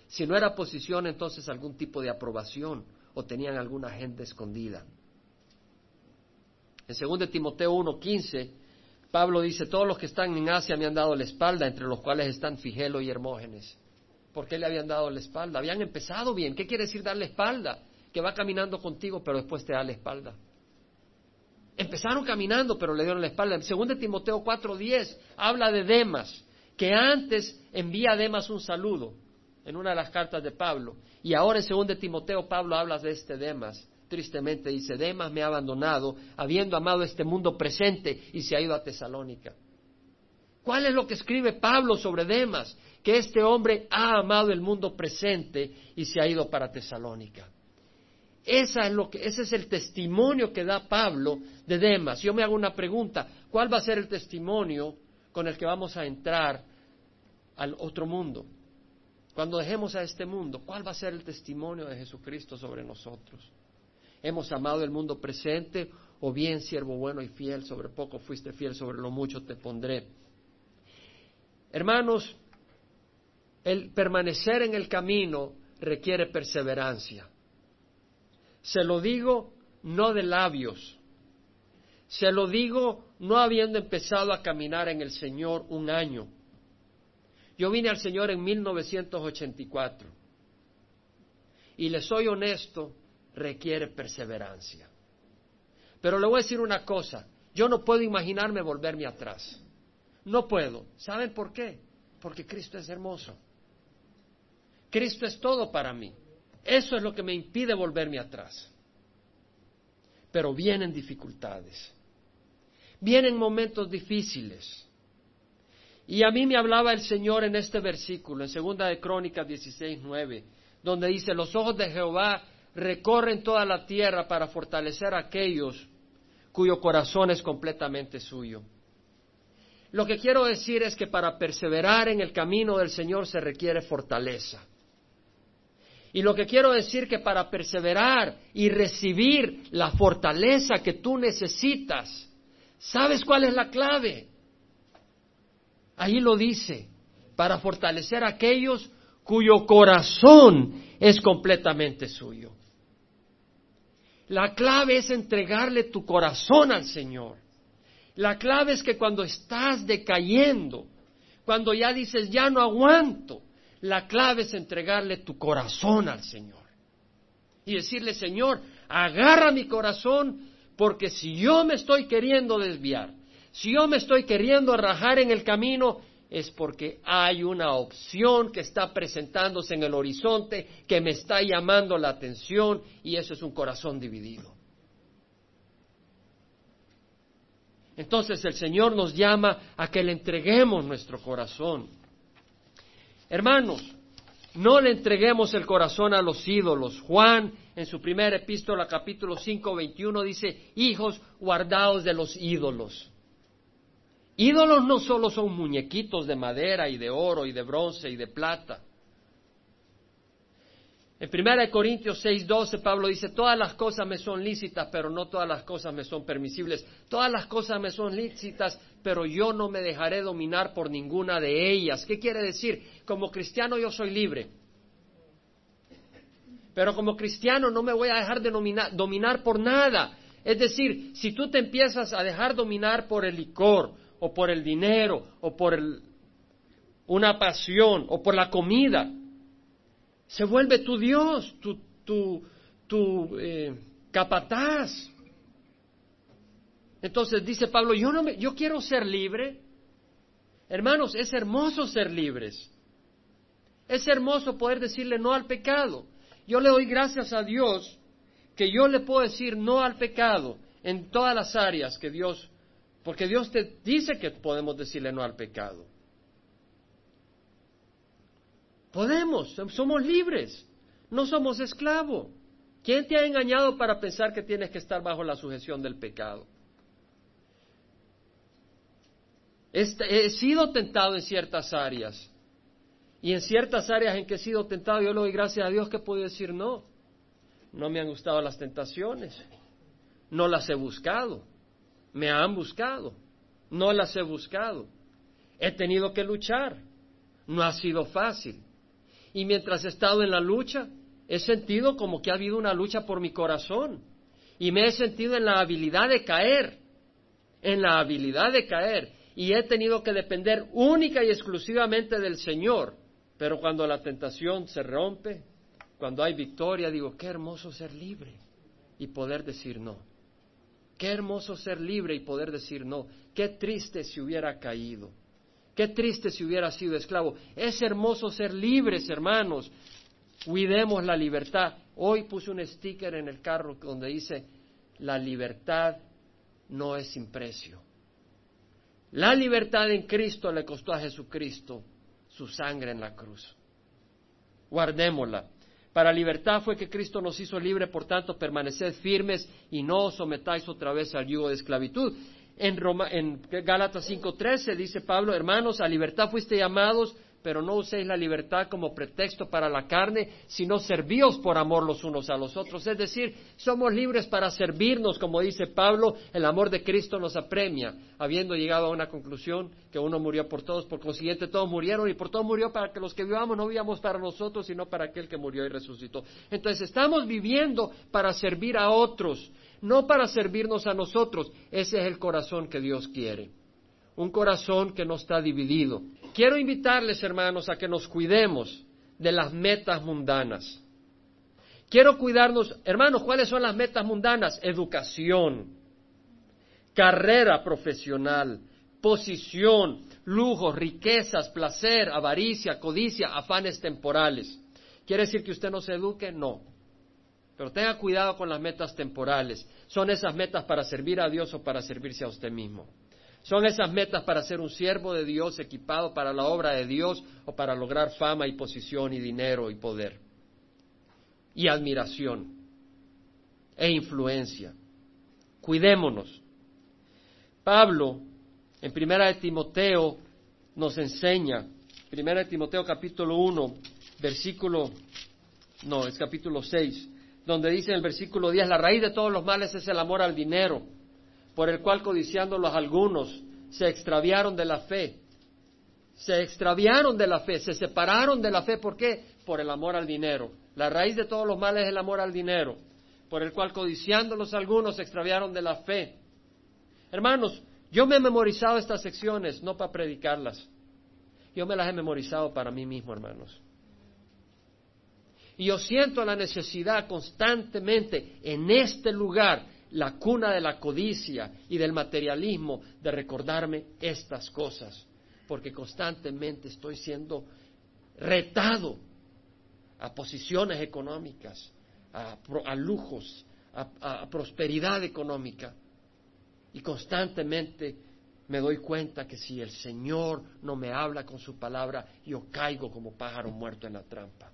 [SPEAKER 1] Si no era posición, entonces algún tipo de aprobación o tenían alguna agenda escondida. En 2 Timoteo 1:15, Pablo dice, todos los que están en Asia me han dado la espalda, entre los cuales están Figelo y Hermógenes. ¿Por qué le habían dado la espalda? Habían empezado bien. ¿Qué quiere decir darle espalda? Que va caminando contigo, pero después te da la espalda. Empezaron caminando, pero le dieron la espalda. En 2 Timoteo 4:10 habla de Demas, que antes envía a Demas un saludo en una de las cartas de Pablo. Y ahora en 2 Timoteo Pablo habla de este Demas. Tristemente dice, Demas me ha abandonado, habiendo amado este mundo presente, y se ha ido a Tesalónica. ¿Cuál es lo que escribe Pablo sobre Demas? Que este hombre ha amado el mundo presente y se ha ido para Tesalónica. Esa es lo que, ese es el testimonio que da Pablo de Demas. Yo me hago una pregunta, ¿cuál va a ser el testimonio con el que vamos a entrar al otro mundo? Cuando dejemos a este mundo, ¿cuál va a ser el testimonio de Jesucristo sobre nosotros? ¿Hemos amado el mundo presente o bien, siervo bueno y fiel, sobre poco fuiste fiel, sobre lo mucho te pondré? Hermanos, el permanecer en el camino requiere perseverancia. Se lo digo no de labios. Se lo digo no habiendo empezado a caminar en el Señor un año. Yo vine al Señor en 1984. Y le soy honesto, requiere perseverancia. Pero le voy a decir una cosa, yo no puedo imaginarme volverme atrás. No puedo. ¿Saben por qué? Porque Cristo es hermoso. Cristo es todo para mí. Eso es lo que me impide volverme atrás. Pero vienen dificultades, vienen momentos difíciles. Y a mí me hablaba el Señor en este versículo, en segunda de Crónicas 16, 9, donde dice, los ojos de Jehová recorren toda la tierra para fortalecer a aquellos cuyo corazón es completamente suyo. Lo que quiero decir es que para perseverar en el camino del Señor se requiere fortaleza. Y lo que quiero decir que para perseverar y recibir la fortaleza que tú necesitas, ¿sabes cuál es la clave? Ahí lo dice, para fortalecer a aquellos cuyo corazón es completamente suyo. La clave es entregarle tu corazón al Señor. La clave es que cuando estás decayendo, cuando ya dices, ya no aguanto, la clave es entregarle tu corazón al Señor. Y decirle, Señor, agarra mi corazón porque si yo me estoy queriendo desviar, si yo me estoy queriendo rajar en el camino, es porque hay una opción que está presentándose en el horizonte que me está llamando la atención y eso es un corazón dividido. Entonces el Señor nos llama a que le entreguemos nuestro corazón. Hermanos, no le entreguemos el corazón a los ídolos. Juan, en su primera epístola, capítulo 5, 21, dice, hijos, guardados de los ídolos. Ídolos no solo son muñequitos de madera y de oro y de bronce y de plata. En 1 Corintios 6:12 Pablo dice, todas las cosas me son lícitas, pero no todas las cosas me son permisibles. Todas las cosas me son lícitas, pero yo no me dejaré dominar por ninguna de ellas. ¿Qué quiere decir? Como cristiano yo soy libre. Pero como cristiano no me voy a dejar de dominar por nada. Es decir, si tú te empiezas a dejar dominar por el licor, o por el dinero, o por una pasión, o por la comida, se vuelve tu Dios, tu, eh, capataz. Entonces dice Pablo, yo, no me, yo quiero ser libre. Hermanos, es hermoso ser libres. Es hermoso poder decirle no al pecado. Yo le doy gracias a Dios que yo le puedo decir no al pecado en todas las áreas que Dios, porque Dios te dice que podemos decirle no al pecado. Podemos, somos libres, no somos esclavos. ¿Quién te ha engañado para pensar que tienes que estar bajo la sujeción del pecado? He sido tentado en ciertas áreas Y en ciertas áreas en que he sido tentado, yo le doy gracias a Dios que puedo decir no. No me han gustado las tentaciones. No las he buscado. Me han buscado. No las he buscado. He tenido que luchar. No ha sido fácil. Y mientras he estado en la lucha, he sentido como que ha habido una lucha por mi corazón. Y me he sentido en la habilidad de caer. En la habilidad de caer. Y he tenido que depender única y exclusivamente del Señor pero cuando la tentación se rompe, cuando hay victoria, digo, qué hermoso ser libre y poder decir no. Qué hermoso ser libre y poder decir no. Qué triste si hubiera caído. Qué triste si hubiera sido esclavo. Es hermoso ser libres, hermanos. Cuidemos la libertad. Hoy puse un sticker en el carro donde dice, la libertad no es sin precio. La libertad en Cristo le costó a Jesucristo su sangre en la cruz. Guardémosla. Para libertad fue que Cristo nos hizo libre, por tanto, permaneced firmes y no os sometáis otra vez al yugo de esclavitud. En, Roma, en Gálatas 5.13 dice Pablo, hermanos, a libertad fuiste llamados, pero no uséis la libertad como pretexto para la carne, sino servíos por amor los unos a los otros. Es decir, somos libres para servirnos, como dice Pablo, el amor de Cristo nos apremia, habiendo llegado a una conclusión que uno murió por todos, por consiguiente todos murieron y por todos murió para que los que vivamos no vivamos para nosotros, sino para aquel que murió y resucitó. Entonces estamos viviendo para servir a otros, no para servirnos a nosotros. Ese es el corazón que Dios quiere un corazón que no está dividido. Quiero invitarles, hermanos, a que nos cuidemos de las metas mundanas. Quiero cuidarnos, hermanos, ¿cuáles son las metas mundanas? Educación, carrera profesional, posición, lujos, riquezas, placer, avaricia, codicia, afanes temporales. ¿Quiere decir que usted no se eduque? No. Pero tenga cuidado con las metas temporales. Son esas metas para servir a Dios o para servirse a usted mismo. Son esas metas para ser un siervo de Dios equipado para la obra de Dios o para lograr fama y posición y dinero y poder y admiración e influencia. Cuidémonos. Pablo, en Primera de Timoteo, nos enseña, Primera de Timoteo capítulo 1, versículo, no, es capítulo 6, donde dice en el versículo 10, la raíz de todos los males es el amor al dinero por el cual codiciándolos algunos se extraviaron de la fe. Se extraviaron de la fe, se separaron de la fe. ¿Por qué? Por el amor al dinero. La raíz de todos los males es el amor al dinero, por el cual codiciándolos algunos se extraviaron de la fe. Hermanos, yo me he memorizado estas secciones no para predicarlas. Yo me las he memorizado para mí mismo, hermanos. Y yo siento la necesidad constantemente en este lugar la cuna de la codicia y del materialismo, de recordarme estas cosas, porque constantemente estoy siendo retado a posiciones económicas, a, lujos, a, a prosperidad económica, y constantemente me doy cuenta que si el Señor no me habla con su palabra, yo caigo como pájaro muerto en la trampa.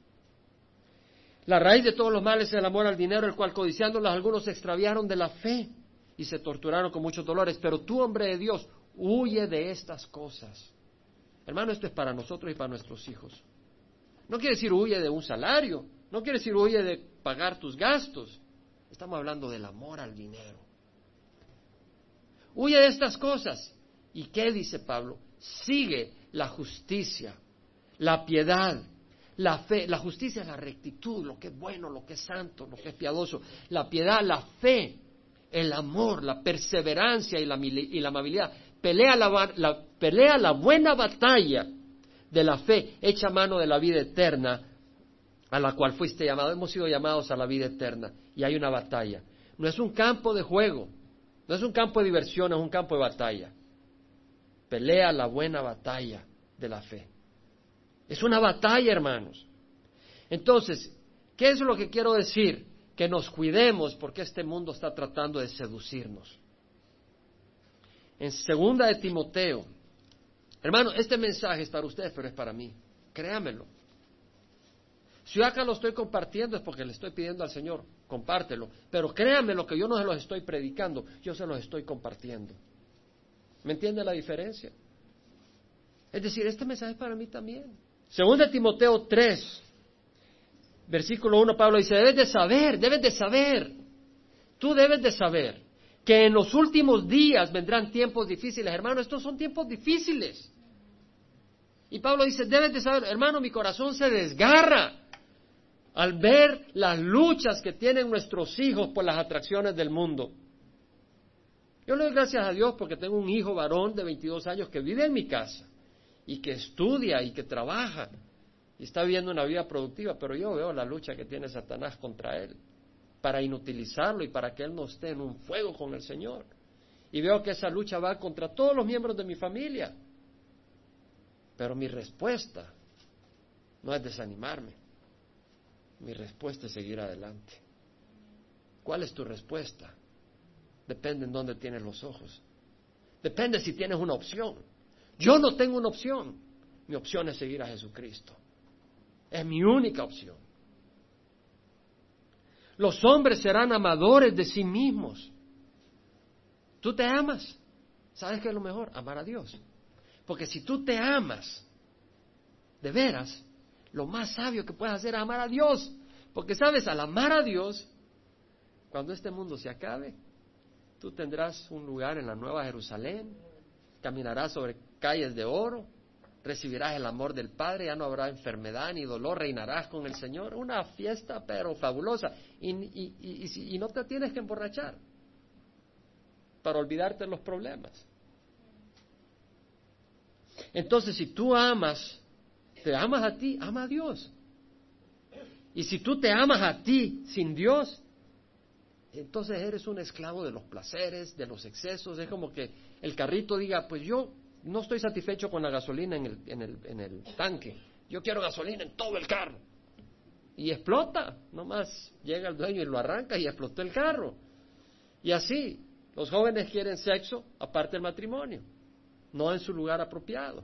[SPEAKER 1] La raíz de todos los males es el amor al dinero, el cual codiciándolos algunos se extraviaron de la fe y se torturaron con muchos dolores. Pero tú, hombre de Dios, huye de estas cosas. Hermano, esto es para nosotros y para nuestros hijos. No quiere decir huye de un salario, no quiere decir huye de pagar tus gastos. Estamos hablando del amor al dinero. Huye de estas cosas. ¿Y qué dice Pablo? Sigue la justicia, la piedad, la fe, la justicia la rectitud, lo que es bueno, lo que es santo, lo que es piadoso. La piedad, la fe, el amor, la perseverancia y la, y la amabilidad. Pelea la, pelea la buena batalla de la fe, echa mano de la vida eterna a la cual fuiste llamado. Hemos sido llamados a la vida eterna y hay una batalla. No es un campo de juego, no es un campo de diversión, es un campo de batalla. Pelea la buena batalla de la fe. Es una batalla, hermanos. Entonces, ¿qué es lo que quiero decir? Que nos cuidemos porque este mundo está tratando de seducirnos. En segunda de Timoteo, hermano, este mensaje es para ustedes, pero es para mí. Créamelo. Si yo acá lo estoy compartiendo es porque le estoy pidiendo al Señor, compártelo. Pero créanme lo que yo no se los estoy predicando, yo se los estoy compartiendo. ¿Me entiende la diferencia? Es decir, este mensaje es para mí también. Según de Timoteo 3, versículo 1, Pablo dice, debes de saber, debes de saber, tú debes de saber que en los últimos días vendrán tiempos difíciles. Hermano, estos son tiempos difíciles. Y Pablo dice, debes de saber, hermano, mi corazón se desgarra al ver las luchas que tienen nuestros hijos por las atracciones del mundo. Yo le doy gracias a Dios porque tengo un hijo varón de 22 años que vive en mi casa y que estudia y que trabaja y está viviendo una vida productiva, pero yo veo la lucha que tiene Satanás contra él para inutilizarlo y para que él no esté en un fuego con el Señor. Y veo que esa lucha va contra todos los miembros de mi familia. Pero mi respuesta no es desanimarme. Mi respuesta es seguir adelante. ¿Cuál es tu respuesta? Depende en dónde tienes los ojos. Depende si tienes una opción. Yo no tengo una opción. Mi opción es seguir a Jesucristo. Es mi única opción. Los hombres serán amadores de sí mismos. Tú te amas. ¿Sabes qué es lo mejor? Amar a Dios. Porque si tú te amas, de veras, lo más sabio que puedes hacer es amar a Dios. Porque sabes, al amar a Dios, cuando este mundo se acabe, tú tendrás un lugar en la Nueva Jerusalén, caminarás sobre calles de oro, recibirás el amor del Padre, ya no habrá enfermedad ni dolor, reinarás con el Señor. Una fiesta, pero fabulosa. Y, y, y no te tienes que emborrachar para olvidarte los problemas. Entonces, si tú amas, te amas a ti, ama a Dios. Y si tú te amas a ti sin Dios, entonces eres un esclavo de los placeres, de los excesos. Es como que el carrito diga, pues yo no estoy satisfecho con la gasolina en el, en el, en el tanque. Yo quiero gasolina en todo el carro. Y explota. Nomás llega el dueño y lo arranca y explotó el carro. Y así, los jóvenes quieren sexo aparte del matrimonio no en su lugar apropiado.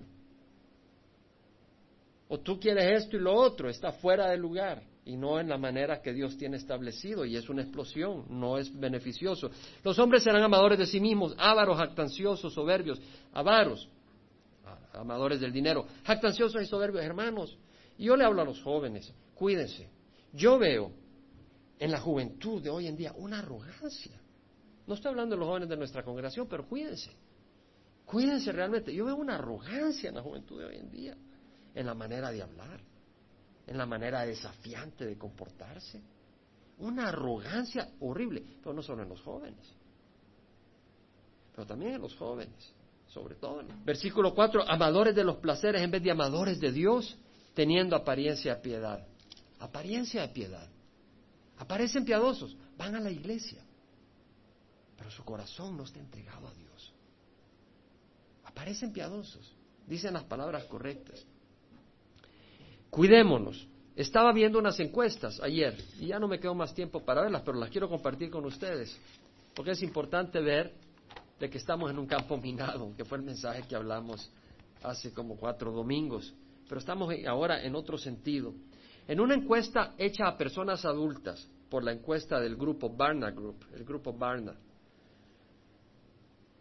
[SPEAKER 1] O tú quieres esto y lo otro, está fuera de lugar y no en la manera que Dios tiene establecido y es una explosión, no es beneficioso. Los hombres serán amadores de sí mismos, ávaros, jactanciosos, soberbios, avaros, amadores del dinero, jactanciosos y soberbios, hermanos. Y yo le hablo a los jóvenes, cuídense. Yo veo en la juventud de hoy en día una arrogancia. No estoy hablando de los jóvenes de nuestra congregación, pero cuídense. Cuídense realmente. Yo veo una arrogancia en la juventud de hoy en día, en la manera de hablar, en la manera desafiante de comportarse. Una arrogancia horrible, pero no solo en los jóvenes, pero también en los jóvenes, sobre todo. Versículo 4, amadores de los placeres en vez de amadores de Dios, teniendo apariencia de piedad. Apariencia de piedad. Aparecen piadosos, van a la iglesia, pero su corazón no está entregado a Dios. Parecen piadosos, dicen las palabras correctas. Cuidémonos. Estaba viendo unas encuestas ayer y ya no me quedo más tiempo para verlas, pero las quiero compartir con ustedes, porque es importante ver de que estamos en un campo minado, que fue el mensaje que hablamos hace como cuatro domingos, pero estamos ahora en otro sentido. En una encuesta hecha a personas adultas por la encuesta del grupo Barna Group, el grupo Barna,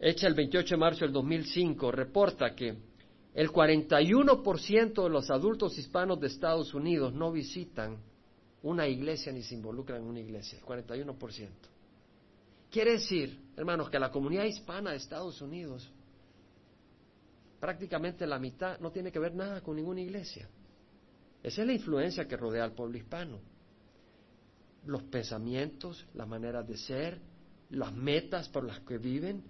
[SPEAKER 1] hecha el 28 de marzo del 2005, reporta que el 41% de los adultos hispanos de Estados Unidos no visitan una iglesia ni se involucran en una iglesia, el 41%. Quiere decir, hermanos, que la comunidad hispana de Estados Unidos, prácticamente la mitad, no tiene que ver nada con ninguna iglesia. Esa es la influencia que rodea al pueblo hispano. Los pensamientos, las maneras de ser, las metas por las que viven,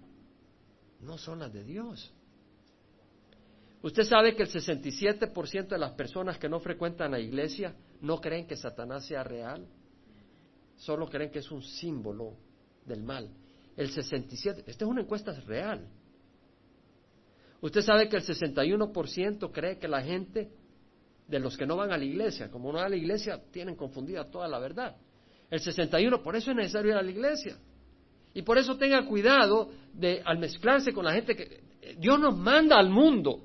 [SPEAKER 1] no son las de Dios. Usted sabe que el 67% de las personas que no frecuentan la iglesia no creen que Satanás sea real, solo creen que es un símbolo del mal. El 67, esta es una encuesta real. Usted sabe que el 61% cree que la gente de los que no van a la iglesia, como no van a la iglesia, tienen confundida toda la verdad. El 61, por eso es necesario ir a la iglesia. Y por eso tenga cuidado de al mezclarse con la gente que Dios nos manda al mundo.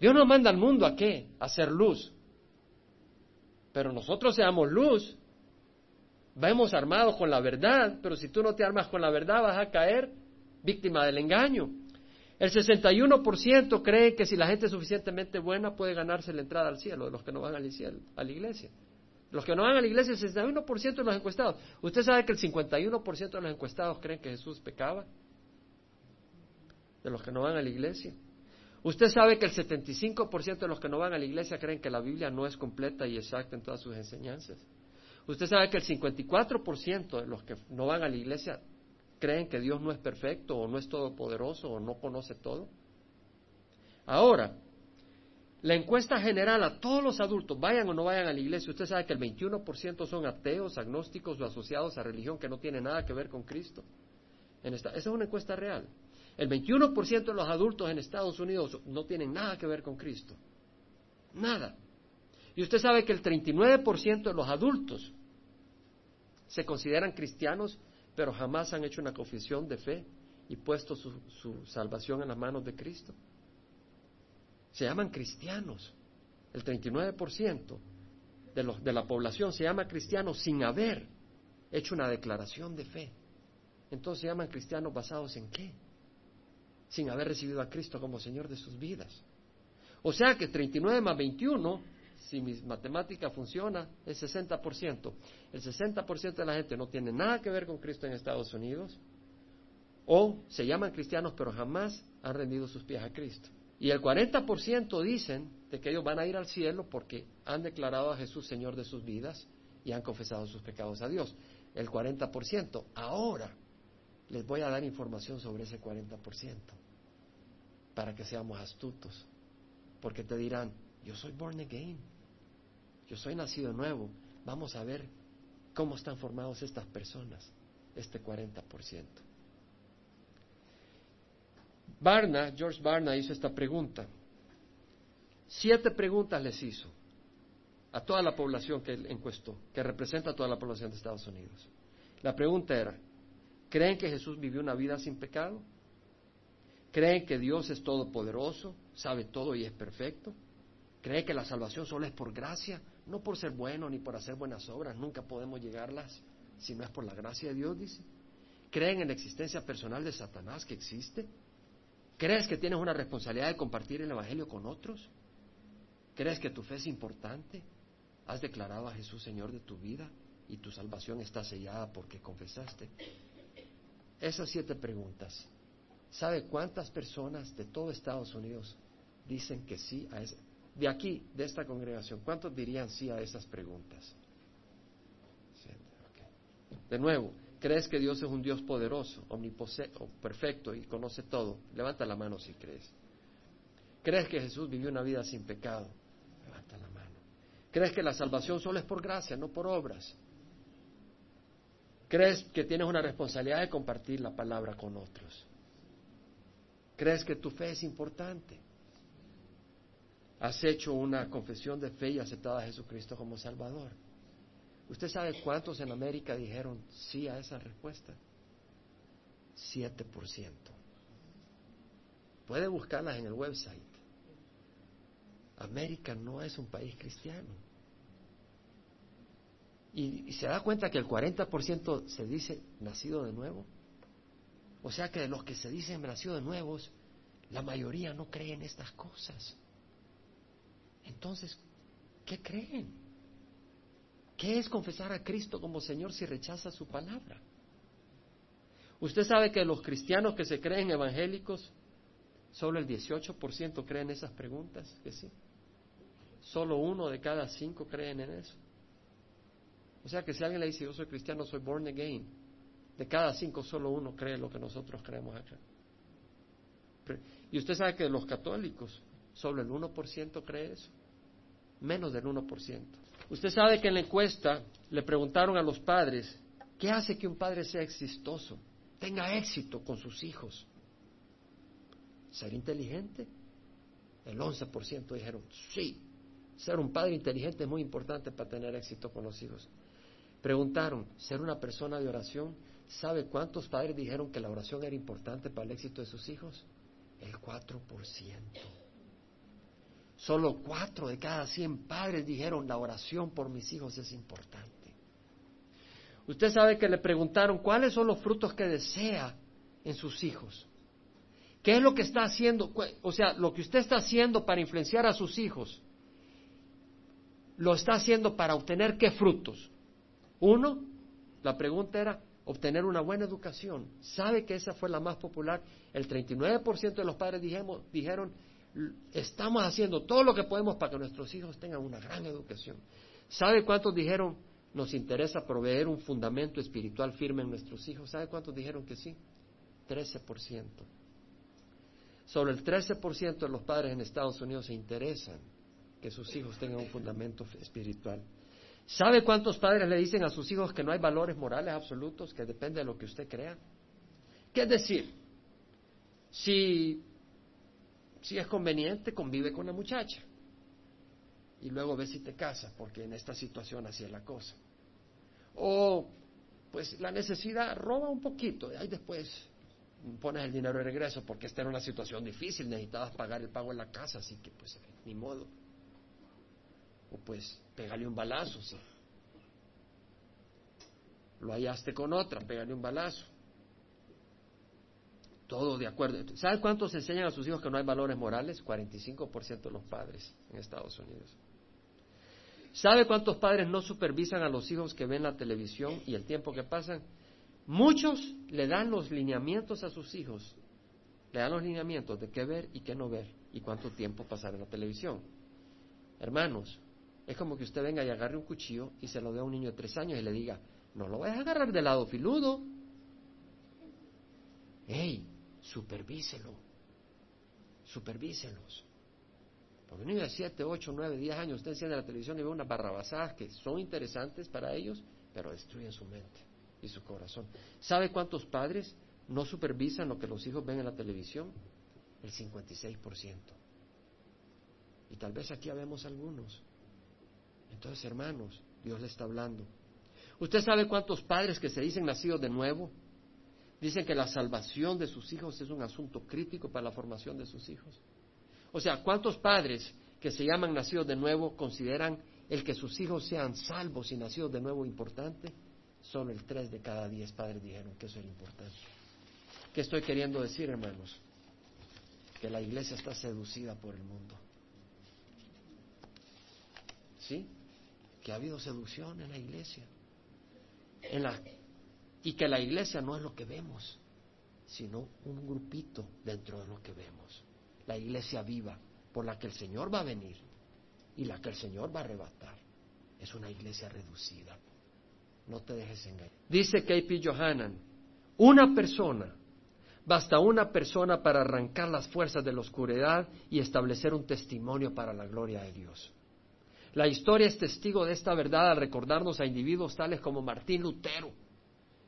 [SPEAKER 1] Dios nos manda al mundo a qué? A hacer luz. Pero nosotros seamos luz. Vamos armados con la verdad, pero si tú no te armas con la verdad vas a caer víctima del engaño. El 61% cree que si la gente es suficientemente buena puede ganarse la entrada al cielo, de los que no van al cielo, a la iglesia. Los que no van a la iglesia, el 61% de los encuestados. ¿Usted sabe que el 51% de los encuestados creen que Jesús pecaba? De los que no van a la iglesia. Usted sabe que el 75% de los que no van a la iglesia creen que la Biblia no es completa y exacta en todas sus enseñanzas. Usted sabe que el 54% de los que no van a la iglesia creen que Dios no es perfecto o no es todopoderoso o no conoce todo. Ahora, la encuesta general a todos los adultos, vayan o no vayan a la iglesia, usted sabe que el 21% son ateos, agnósticos o asociados a religión que no tiene nada que ver con Cristo. esa es una encuesta real. El 21% de los adultos en Estados Unidos no tienen nada que ver con Cristo. Nada. Y usted sabe que el 39% de los adultos se consideran cristianos, pero jamás han hecho una confesión de fe y puesto su, salvación en las manos de Cristo. Se llaman cristianos. El 39% de, los, de la población se llama cristiano sin haber hecho una declaración de fe. Entonces se llaman cristianos basados en qué? Sin haber recibido a Cristo como Señor de sus vidas. O sea que 39 más 21, si mi matemática funciona, es 60%. El 60% de la gente no tiene nada que ver con Cristo en Estados Unidos, o se llaman cristianos pero jamás han rendido sus pies a Cristo. Y el 40% dicen de que ellos van a ir al cielo porque han declarado a Jesús Señor de sus vidas y han confesado sus pecados a Dios. El 40%. Ahora, les voy a dar información sobre ese 40% para que seamos astutos. Porque te dirán, yo soy born again, yo soy nacido nuevo. Vamos a ver cómo están formados estas personas, este 40%. Barna, George Barna hizo esta pregunta. Siete preguntas les hizo a toda la población que él encuestó, que representa a toda la población de Estados Unidos. La pregunta era, ¿Creen que Jesús vivió una vida sin pecado? ¿Creen que Dios es todopoderoso, sabe todo y es perfecto? ¿Creen que la salvación solo es por gracia, no por ser bueno ni por hacer buenas obras? Nunca podemos llegarlas si no es por la gracia de Dios, dice. ¿Creen en la existencia personal de Satanás que existe? ¿Crees que tienes una responsabilidad de compartir el Evangelio con otros? ¿Crees que tu fe es importante? ¿Has declarado a Jesús Señor de tu vida y tu salvación está sellada porque confesaste? Esas siete preguntas, ¿sabe cuántas personas de todo Estados Unidos dicen que sí a esa? De aquí, de esta congregación, ¿cuántos dirían sí a esas preguntas? De nuevo, ¿crees que Dios es un Dios poderoso, omnipotente, perfecto y conoce todo? Levanta la mano si crees. ¿Crees que Jesús vivió una vida sin pecado? Levanta la mano. ¿Crees que la salvación solo es por gracia, no por obras? ¿Crees que tienes una responsabilidad de compartir la palabra con otros? ¿Crees que tu fe es importante? ¿Has hecho una confesión de fe y aceptado a Jesucristo como Salvador? ¿Usted sabe cuántos en América dijeron sí a esa respuesta? Siete por ciento. Puede buscarlas en el website. América no es un país cristiano. Y, se da cuenta que el 40% se dice nacido de nuevo. O sea que de los que se dicen nacido de nuevos, la mayoría no creen estas cosas. Entonces, ¿qué creen? ¿Qué es confesar a Cristo como Señor si rechaza su palabra? Usted sabe que los cristianos que se creen evangélicos, solo el 18% creen esas preguntas, que sí. Solo uno de cada cinco creen en eso. O sea que si alguien le dice yo soy cristiano, soy born again, de cada cinco solo uno cree lo que nosotros creemos acá. Y usted sabe que de los católicos solo el 1% cree eso, menos del 1%. Usted sabe que en la encuesta le preguntaron a los padres, ¿qué hace que un padre sea exitoso, tenga éxito con sus hijos? ¿Ser inteligente? El 11% dijeron, sí, ser un padre inteligente es muy importante para tener éxito con los hijos. Preguntaron, ¿ser una persona de oración? ¿Sabe cuántos padres dijeron que la oración era importante para el éxito de sus hijos? El 4%. Solo cuatro de cada 100 padres dijeron, la oración por mis hijos es importante. Usted sabe que le preguntaron, ¿cuáles son los frutos que desea en sus hijos? ¿Qué es lo que está haciendo? O sea, lo que usted está haciendo para influenciar a sus hijos, lo está haciendo para obtener qué frutos. Uno, la pregunta era obtener una buena educación. ¿Sabe que esa fue la más popular? El 39% de los padres dijeron, estamos haciendo todo lo que podemos para que nuestros hijos tengan una gran educación. ¿Sabe cuántos dijeron, nos interesa proveer un fundamento espiritual firme en nuestros hijos? ¿Sabe cuántos dijeron que sí? 13%. Solo el 13% de los padres en Estados Unidos se interesan que sus hijos tengan un fundamento espiritual. ¿Sabe cuántos padres le dicen a sus hijos que no hay valores morales absolutos, que depende de lo que usted crea? ¿Qué es decir? Si, si es conveniente, convive con la muchacha y luego ve si te casas, porque en esta situación así es la cosa. O, pues la necesidad roba un poquito, y ahí después pones el dinero de regreso, porque esta era una situación difícil, necesitabas pagar el pago en la casa, así que pues ni modo. O pues pégale un balazo, sí. Lo hallaste con otra, pégale un balazo. Todo de acuerdo. ¿Sabe cuántos enseñan a sus hijos que no hay valores morales? 45% de los padres en Estados Unidos. ¿Sabe cuántos padres no supervisan a los hijos que ven la televisión y el tiempo que pasan? Muchos le dan los lineamientos a sus hijos. Le dan los lineamientos de qué ver y qué no ver y cuánto tiempo pasar en la televisión. Hermanos, es como que usted venga y agarre un cuchillo y se lo dé a un niño de tres años y le diga, no lo vayas a agarrar del lado filudo. ¡Ey! Supervíselo. Supervíselos. Porque un niño de 7, 8, 9, 10 años, usted enciende la televisión y ve unas barrabasadas que son interesantes para ellos, pero destruyen su mente y su corazón. ¿Sabe cuántos padres no supervisan lo que los hijos ven en la televisión? El 56%. Y tal vez aquí habemos algunos. Entonces, hermanos, Dios le está hablando. ¿Usted sabe cuántos padres que se dicen nacidos de nuevo dicen que la salvación de sus hijos es un asunto crítico para la formación de sus hijos? O sea, ¿cuántos padres que se llaman nacidos de nuevo consideran el que sus hijos sean salvos y nacidos de nuevo importante? Solo el tres de cada diez padres dijeron que eso era importante. ¿Qué estoy queriendo decir, hermanos? Que la iglesia está seducida por el mundo. ¿Sí? Que ha habido seducción en la iglesia. En la, y que la iglesia no es lo que vemos, sino un grupito dentro de lo que vemos la iglesia viva por la que el Señor va a venir y la que el Señor va a arrebatar. Es una iglesia reducida. No te dejes engañar. Dice K.P. Johanan, una persona, basta una persona para arrancar las fuerzas de la oscuridad y establecer un testimonio para la gloria de Dios. La historia es testigo de esta verdad al recordarnos a individuos tales como Martín Lutero,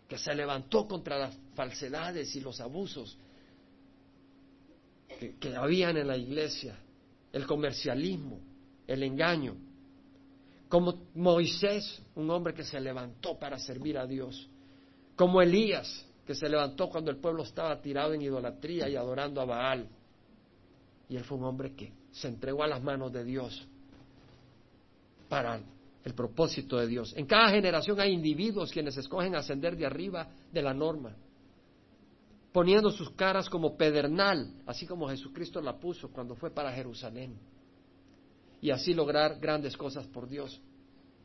[SPEAKER 1] que se levantó contra las falsedades y los abusos que, habían en la iglesia, el comercialismo, el engaño, como Moisés, un hombre que se levantó para servir a Dios, como Elías, que se levantó cuando el pueblo estaba tirado en idolatría y adorando a Baal. Y él fue un hombre que se entregó a las manos de Dios para el propósito de Dios. En cada generación hay individuos quienes escogen ascender de arriba de la norma poniendo sus caras como pedernal, así como Jesucristo la puso cuando fue para Jerusalén, y así lograr grandes cosas por Dios.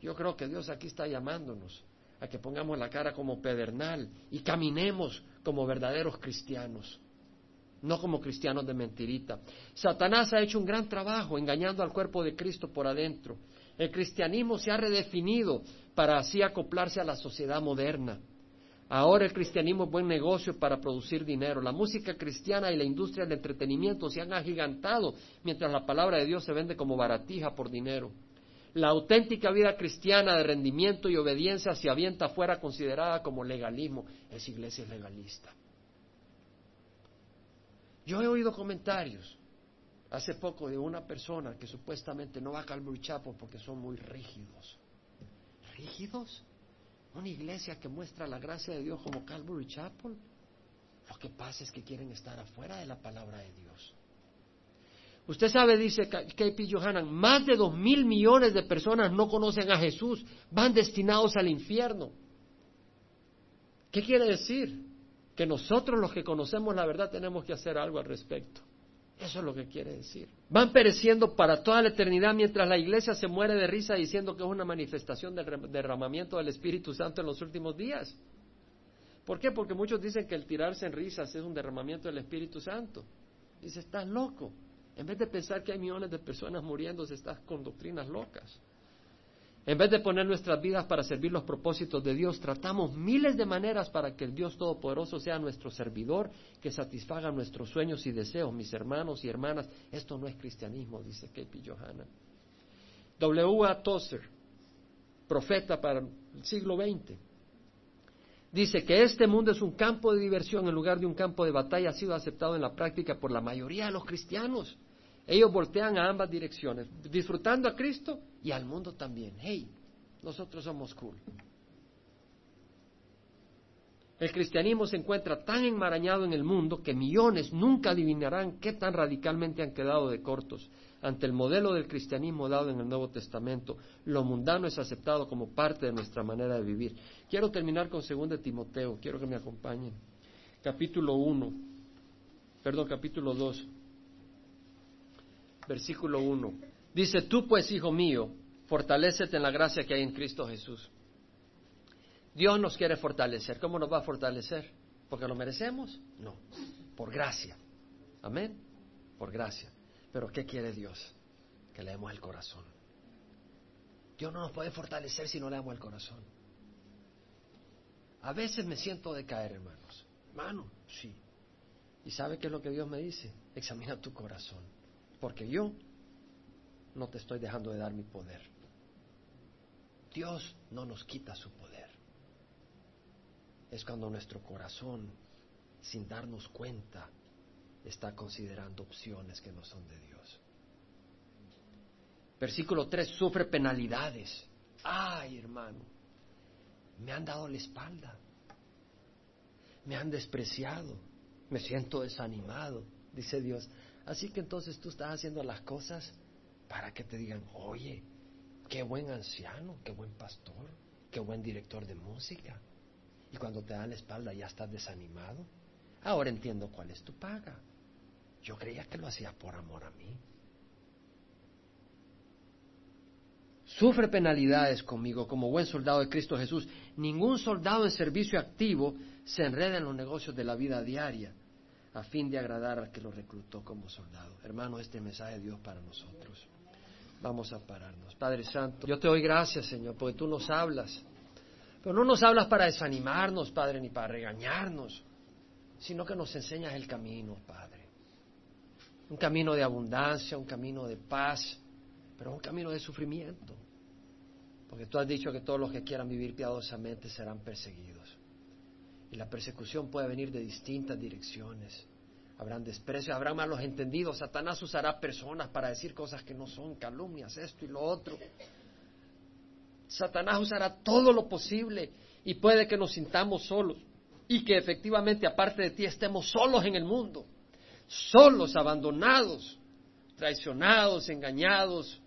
[SPEAKER 1] Yo creo que Dios aquí está llamándonos a que pongamos la cara como pedernal y caminemos como verdaderos cristianos, no como cristianos de mentirita. Satanás ha hecho un gran trabajo engañando al cuerpo de Cristo por adentro. El cristianismo se ha redefinido para así acoplarse a la sociedad moderna. Ahora el cristianismo es buen negocio para producir dinero. La música cristiana y la industria del entretenimiento se han agigantado mientras la palabra de Dios se vende como baratija por dinero. La auténtica vida cristiana de rendimiento y obediencia se avienta fuera considerada como legalismo. Esa iglesia es legalista. Yo he oído comentarios hace poco de una persona que supuestamente no va a Calvary Chapel porque son muy rígidos. ¿Rígidos? Una iglesia que muestra la gracia de Dios como Calvary Chapel. Lo que pasa es que quieren estar afuera de la palabra de Dios. Usted sabe, dice K.P. Johanan, más de dos mil millones de personas no conocen a Jesús, van destinados al infierno. ¿Qué quiere decir? que nosotros los que conocemos la verdad tenemos que hacer algo al respecto. Eso es lo que quiere decir. Van pereciendo para toda la eternidad mientras la iglesia se muere de risa diciendo que es una manifestación del derramamiento del Espíritu Santo en los últimos días. ¿Por qué? Porque muchos dicen que el tirarse en risas es un derramamiento del Espíritu Santo. Dice, estás loco. En vez de pensar que hay millones de personas muriéndose, estás con doctrinas locas. En vez de poner nuestras vidas para servir los propósitos de Dios, tratamos miles de maneras para que el Dios Todopoderoso sea nuestro servidor, que satisfaga nuestros sueños y deseos. Mis hermanos y hermanas, esto no es cristianismo, dice Kepi Johanna. W. A. Tozer, profeta para el siglo XX, dice que este mundo es un campo de diversión en lugar de un campo de batalla, ha sido aceptado en la práctica por la mayoría de los cristianos. Ellos voltean a ambas direcciones, disfrutando a Cristo y al mundo también. Hey, nosotros somos cool. El cristianismo se encuentra tan enmarañado en el mundo que millones nunca adivinarán qué tan radicalmente han quedado de cortos ante el modelo del cristianismo dado en el Nuevo Testamento. Lo mundano es aceptado como parte de nuestra manera de vivir. Quiero terminar con 2 Timoteo, quiero que me acompañen. Capítulo 1, perdón, capítulo 2 versículo 1. Dice, tú pues, hijo mío, fortalécete en la gracia que hay en Cristo Jesús. Dios nos quiere fortalecer. ¿Cómo nos va a fortalecer? ¿Porque lo merecemos? No, por gracia. Amén. Por gracia. Pero ¿qué quiere Dios? Que le demos el corazón. Dios no nos puede fortalecer si no le damos el corazón. A veces me siento de caer, hermanos. Hermano, sí. ¿Y sabe qué es lo que Dios me dice? Examina tu corazón porque yo no te estoy dejando de dar mi poder. Dios no nos quita su poder. Es cuando nuestro corazón, sin darnos cuenta, está considerando opciones que no son de Dios. Versículo 3, sufre penalidades. Ay, hermano, me han dado la espalda, me han despreciado, me siento desanimado, dice Dios. Así que entonces tú estás haciendo las cosas para que te digan, oye, qué buen anciano, qué buen pastor, qué buen director de música. Y cuando te dan la espalda ya estás desanimado. Ahora entiendo cuál es tu paga. Yo creía que lo hacías por amor a mí. Sufre penalidades conmigo como buen soldado de Cristo Jesús. Ningún soldado en servicio activo se enreda en los negocios de la vida diaria a fin de agradar al que lo reclutó como soldado. Hermano, este mensaje de Dios para nosotros. Vamos a pararnos. Padre Santo, yo te doy gracias, Señor, porque tú nos hablas. Pero no nos hablas para desanimarnos, Padre, ni para regañarnos, sino que nos enseñas el camino, Padre. Un camino de abundancia, un camino de paz, pero un camino de sufrimiento. Porque tú has dicho que todos los que quieran vivir piadosamente serán perseguidos. Y la persecución puede venir de distintas direcciones. Habrán desprecio, habrán malos entendidos. Satanás usará personas para decir cosas que no son, calumnias, esto y lo otro. Satanás usará todo lo posible y puede que nos sintamos solos y que efectivamente aparte de ti estemos solos en el mundo, solos, abandonados, traicionados, engañados,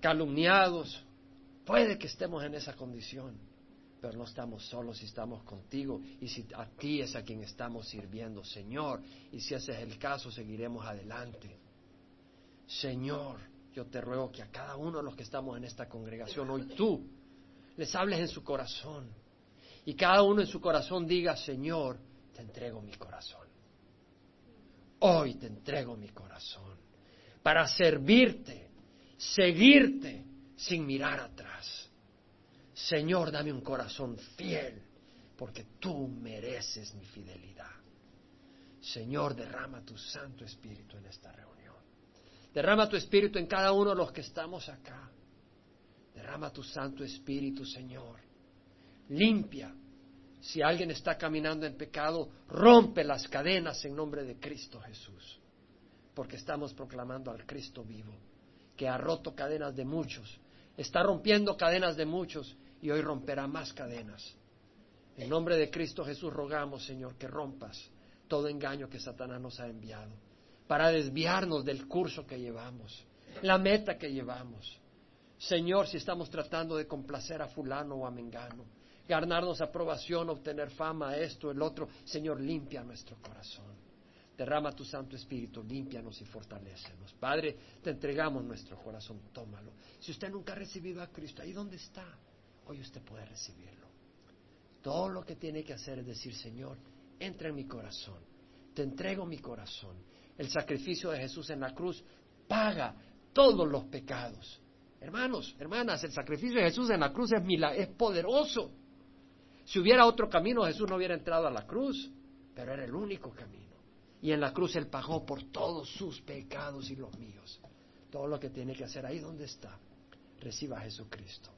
[SPEAKER 1] calumniados. Puede que estemos en esa condición pero no estamos solos si estamos contigo y si a ti es a quien estamos sirviendo, Señor. Y si ese es el caso, seguiremos adelante. Señor, yo te ruego que a cada uno de los que estamos en esta congregación, hoy tú, les hables en su corazón. Y cada uno en su corazón diga, Señor, te entrego mi corazón. Hoy te entrego mi corazón para servirte, seguirte sin mirar atrás. Señor, dame un corazón fiel, porque tú mereces mi fidelidad. Señor, derrama tu Santo Espíritu en esta reunión. Derrama tu Espíritu en cada uno de los que estamos acá. Derrama tu Santo Espíritu, Señor. Limpia. Si alguien está caminando en pecado, rompe las cadenas en nombre de Cristo Jesús. Porque estamos proclamando al Cristo vivo, que ha roto cadenas de muchos, está rompiendo cadenas de muchos y hoy romperá más cadenas. En nombre de Cristo Jesús rogamos, Señor, que rompas todo engaño que Satanás nos ha enviado para desviarnos del curso que llevamos, la meta que llevamos. Señor, si estamos tratando de complacer a fulano o a mengano, ganarnos aprobación, obtener fama, esto, el otro. Señor, limpia nuestro corazón. Derrama tu Santo Espíritu, límpianos y fortalecenos. Padre, te entregamos nuestro corazón, tómalo. Si usted nunca ha recibido a Cristo, ahí donde está, hoy usted puede recibirlo. Todo lo que tiene que hacer es decir, Señor, entra en mi corazón, te entrego mi corazón. El sacrificio de Jesús en la cruz paga todos los pecados. Hermanos, hermanas, el sacrificio de Jesús en la cruz es, es poderoso. Si hubiera otro camino, Jesús no hubiera entrado a la cruz, pero era el único camino. Y en la cruz Él pagó por todos sus pecados y los míos. Todo lo que tiene que hacer ahí donde está, reciba a Jesucristo.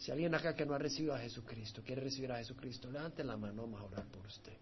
[SPEAKER 1] Si alguien acá que no ha recibido a Jesucristo, quiere recibir a Jesucristo, levante la mano, vamos a orar por usted.